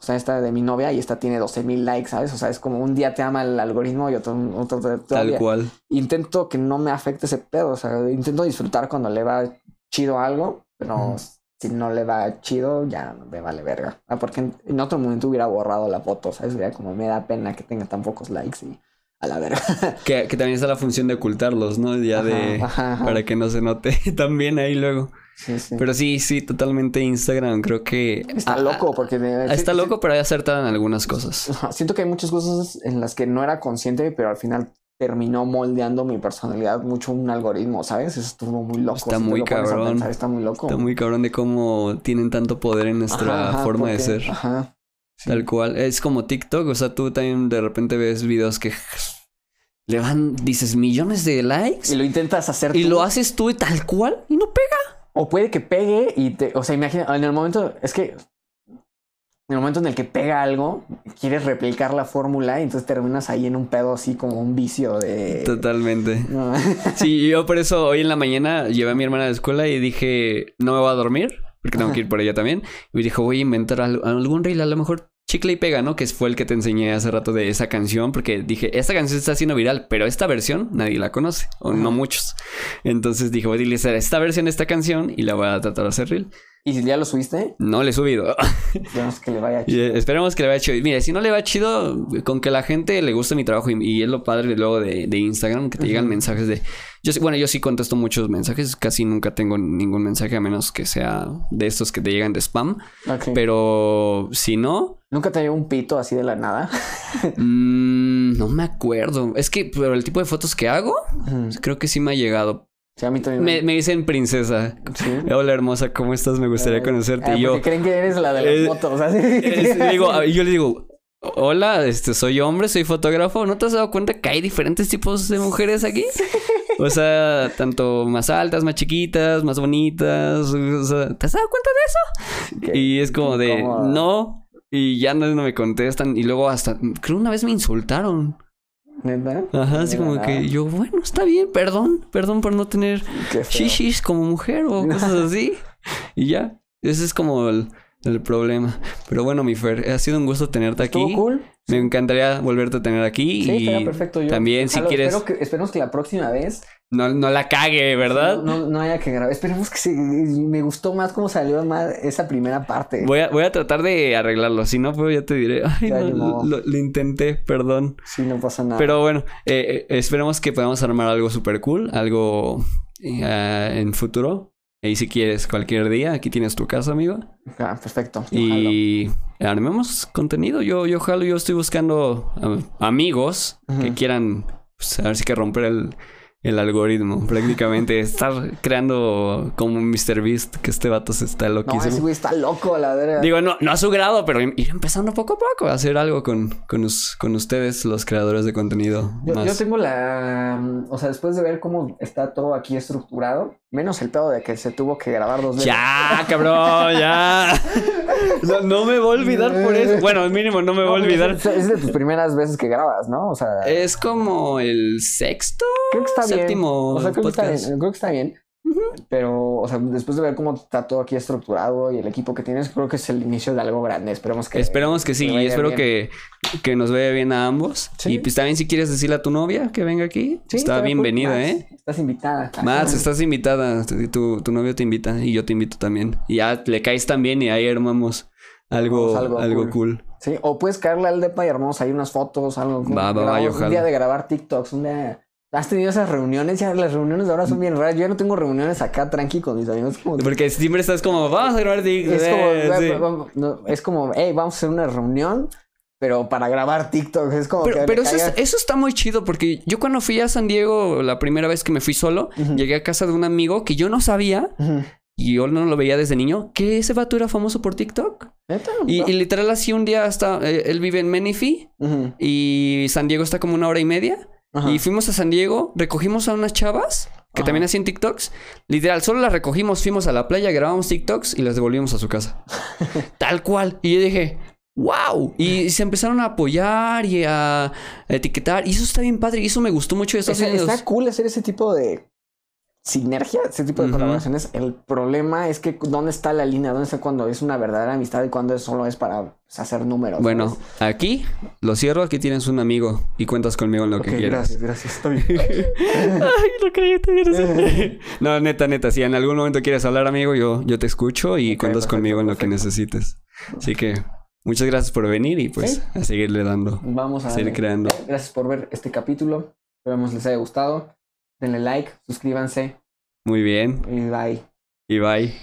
o sea, esta de mi novia y esta tiene 12 mil likes, ¿sabes? O sea, es como un día te ama el algoritmo y otro, otro te Tal odia cual. intento que no me afecte ese pedo. O sea, intento disfrutar cuando le va chido algo, pero si no le va chido, ya me vale verga. Ah, porque en, en otro momento hubiera borrado la foto, ¿sabes? Sería como me da pena que tenga tan pocos likes y a la verga. Que, que también está la función de ocultarlos, ¿no? Ya de... Ajá, ajá. Para que no se note también ahí luego. Sí, sí. Pero sí, sí, totalmente Instagram. Creo que... Está ah, loco porque... Está sí- loco, pero hay acertado en algunas cosas. Siento que hay muchas cosas en las que no era consciente, pero al final terminó moldeando mi personalidad mucho un algoritmo, ¿sabes? Eso estuvo muy loco. Está si muy lo cabrón. pensar, está muy loco. Está muy cabrón de cómo tienen tanto poder en nuestra Ajá, forma de ser. Ajá. Sí. Tal cual. Es como TikTok. O sea, tú también de repente ves videos que le van, dices, millones de likes. Y lo intentas hacer Y tú. lo haces tú tal cual y no pega. O puede que pegue y te, o sea, imagina, en el momento, es que en el momento en el que pega algo, quieres replicar la fórmula y entonces terminas ahí en un pedo así como un vicio de... Totalmente. No. Sí, yo por eso hoy en la mañana llevé a mi hermana a la escuela y dije, no me voy a dormir, porque tengo que ir por ella también. Y dijo, voy a inventar al- algún reel, a lo mejor chicle y pega, ¿no? Que fue el que te enseñé hace rato de esa canción, porque dije, esta canción está haciendo viral, pero esta versión nadie la conoce, o no muchos. Entonces dije, voy a utilizar esta versión de esta canción y la voy a tratar de hacer reel. Y si ya lo subiste, No le he subido. esperemos que le vaya chido. eh, esperemos que le vaya chido. Mire, si no le va chido, con que la gente le guste mi trabajo y, y es lo padre luego de, de Instagram, que te llegan mensajes de... Yo, bueno, yo sí contesto muchos mensajes, casi nunca tengo ningún mensaje a menos que sea de estos que te llegan de spam, Ok. pero si no, Nunca te llegó un pito así de la nada. mm, no me acuerdo. Es que por el tipo de fotos que hago, creo que sí me ha llegado. Sí, a mí también. Me, me dicen princesa. Sí. Hola hermosa, ¿cómo estás? Me gustaría Ah, conocerte. ah, y yo... porque creen que eres la de las Eh, fotos. así. Es- le digo, a- yo le digo, hola, este, soy hombre, soy fotógrafo. ¿No te has dado cuenta que hay diferentes tipos de mujeres aquí? O sea, tanto más altas, más chiquitas, más bonitas. O sea, ¿te has dado cuenta de eso? Qué Y es como de, no. Y ya no, no me contestan. Y luego hasta, creo una vez me insultaron. ¿Neta? Ajá, así como nada. que yo, bueno, está bien, perdón, perdón por no tener shishis como mujer o cosas así. y ya, ese es como el, el problema. Pero bueno, mi Fer, ha sido un gusto tenerte aquí. Me encantaría volverte a tener aquí. Sí, y perfecto. Yo, también, si quieres, Espero que, esperemos que la próxima vez no, no la cague, ¿verdad? No, no haya que grabar. Esperemos que sí. Me gustó más cómo salió más esa primera parte. Voy a, voy a tratar de arreglarlo. Si no, pues ya te diré. Ay, no, lo, lo intenté, perdón. Sí, no pasa nada. Pero bueno, eh, eh, esperemos que podamos armar algo súper cool, algo eh, en futuro. Y si quieres, cualquier día, aquí tienes tu casa, amigo. Ah, perfecto. yo jalo. Y armemos contenido. Yo, yo jalo, yo estoy buscando ah, amigos que quieran, pues, a ver si que romper el, el algoritmo. Prácticamente estar creando como Mr. Beast, que este vato se está No, loquísimo. ese güey está loco la verga. Digo, no, no a su grado, pero ir empezando poco a poco a hacer algo con, con, us- con ustedes, los creadores de contenido. Yo, más. yo tengo la. mm, O sea, después de ver cómo está todo aquí estructurado, menos el pedo de que se tuvo que grabar dos veces. Ya, cabrón, ya. No, no me voy a olvidar por eso. Bueno, mínimo no me voy a olvidar. Es, es de tus primeras veces que grabas, ¿no? O sea, Es como el sexto, creo que está bien. séptimo O sea, creo que está bien. Creo que está bien. Pero, o sea, después de ver cómo está todo aquí estructurado y el equipo que tienes, creo que es el inicio de algo grande. Esperemos que. Esperamos que sí, y espero que, que nos vaya bien a ambos. Sí. Y pues también si quieres decirle a tu novia que venga aquí, Sí, está bienvenida, ¿eh? Estás invitada. Mats, estás invitada. Tu, tu novio te invita y yo te invito también. Y ya le caes también y ahí armamos algo, algo algo, cool. cool. Sí, o puedes caerle al depa y armamos ahí unas fotos, algo. Va, va, va, Un día de grabar TikToks, un día. ¿Has tenido esas reuniones? Ya las reuniones de ahora son bien raras. Yo ya no tengo reuniones acá tranqui con mis amigos. Como, Porque siempre estás como, vamos a grabar TikTok. es como, Eh, sí. vamos- no, es como, hey, vamos a hacer una reunión, pero para grabar TikTok. Es como Pero, que pero eso, es- eso está muy chido porque yo cuando fui a San Diego la primera vez que me fui solo, Ujú. llegué a casa de un amigo que yo no sabía Ujú. y yo no lo veía desde niño, que ese vato era famoso por TikTok. ¿Neta? Y, y literal así un día hasta, eh, él vive en Menifee Ujú. y San Diego está como una hora y media. Ajá. Y fuimos a San Diego, recogimos a unas chavas que Ajá. también hacían TikToks. Literal, solo las recogimos, fuimos a la playa, grabamos TikToks y las devolvimos a su casa. Tal cual. Y yo dije, wow. Y se empezaron a apoyar y a etiquetar. Y eso está bien padre. Y eso me gustó mucho de Estados Unidos. está cool hacer ese tipo de sinergia, ese tipo de colaboraciones. El problema es que dónde está la línea, dónde está cuando es una verdadera amistad y cuando solo es para pues, hacer números. Bueno, ¿sabes? aquí lo cierro. Aquí tienes un amigo y cuentas conmigo en lo que quieras. gracias, gracias. Ay, lo creí, te vienes. No, neta, neta. Si en algún momento quieres hablar, amigo, yo, yo te escucho y cuentas perfecto, conmigo en lo que necesites. Así que muchas gracias por venir y pues Sí. a seguirle dando. Vamos a Seguir darle. creando. Gracias por ver este capítulo. Esperamos les haya gustado. Denle like, suscríbanse Muy bien. y bye. Y bye.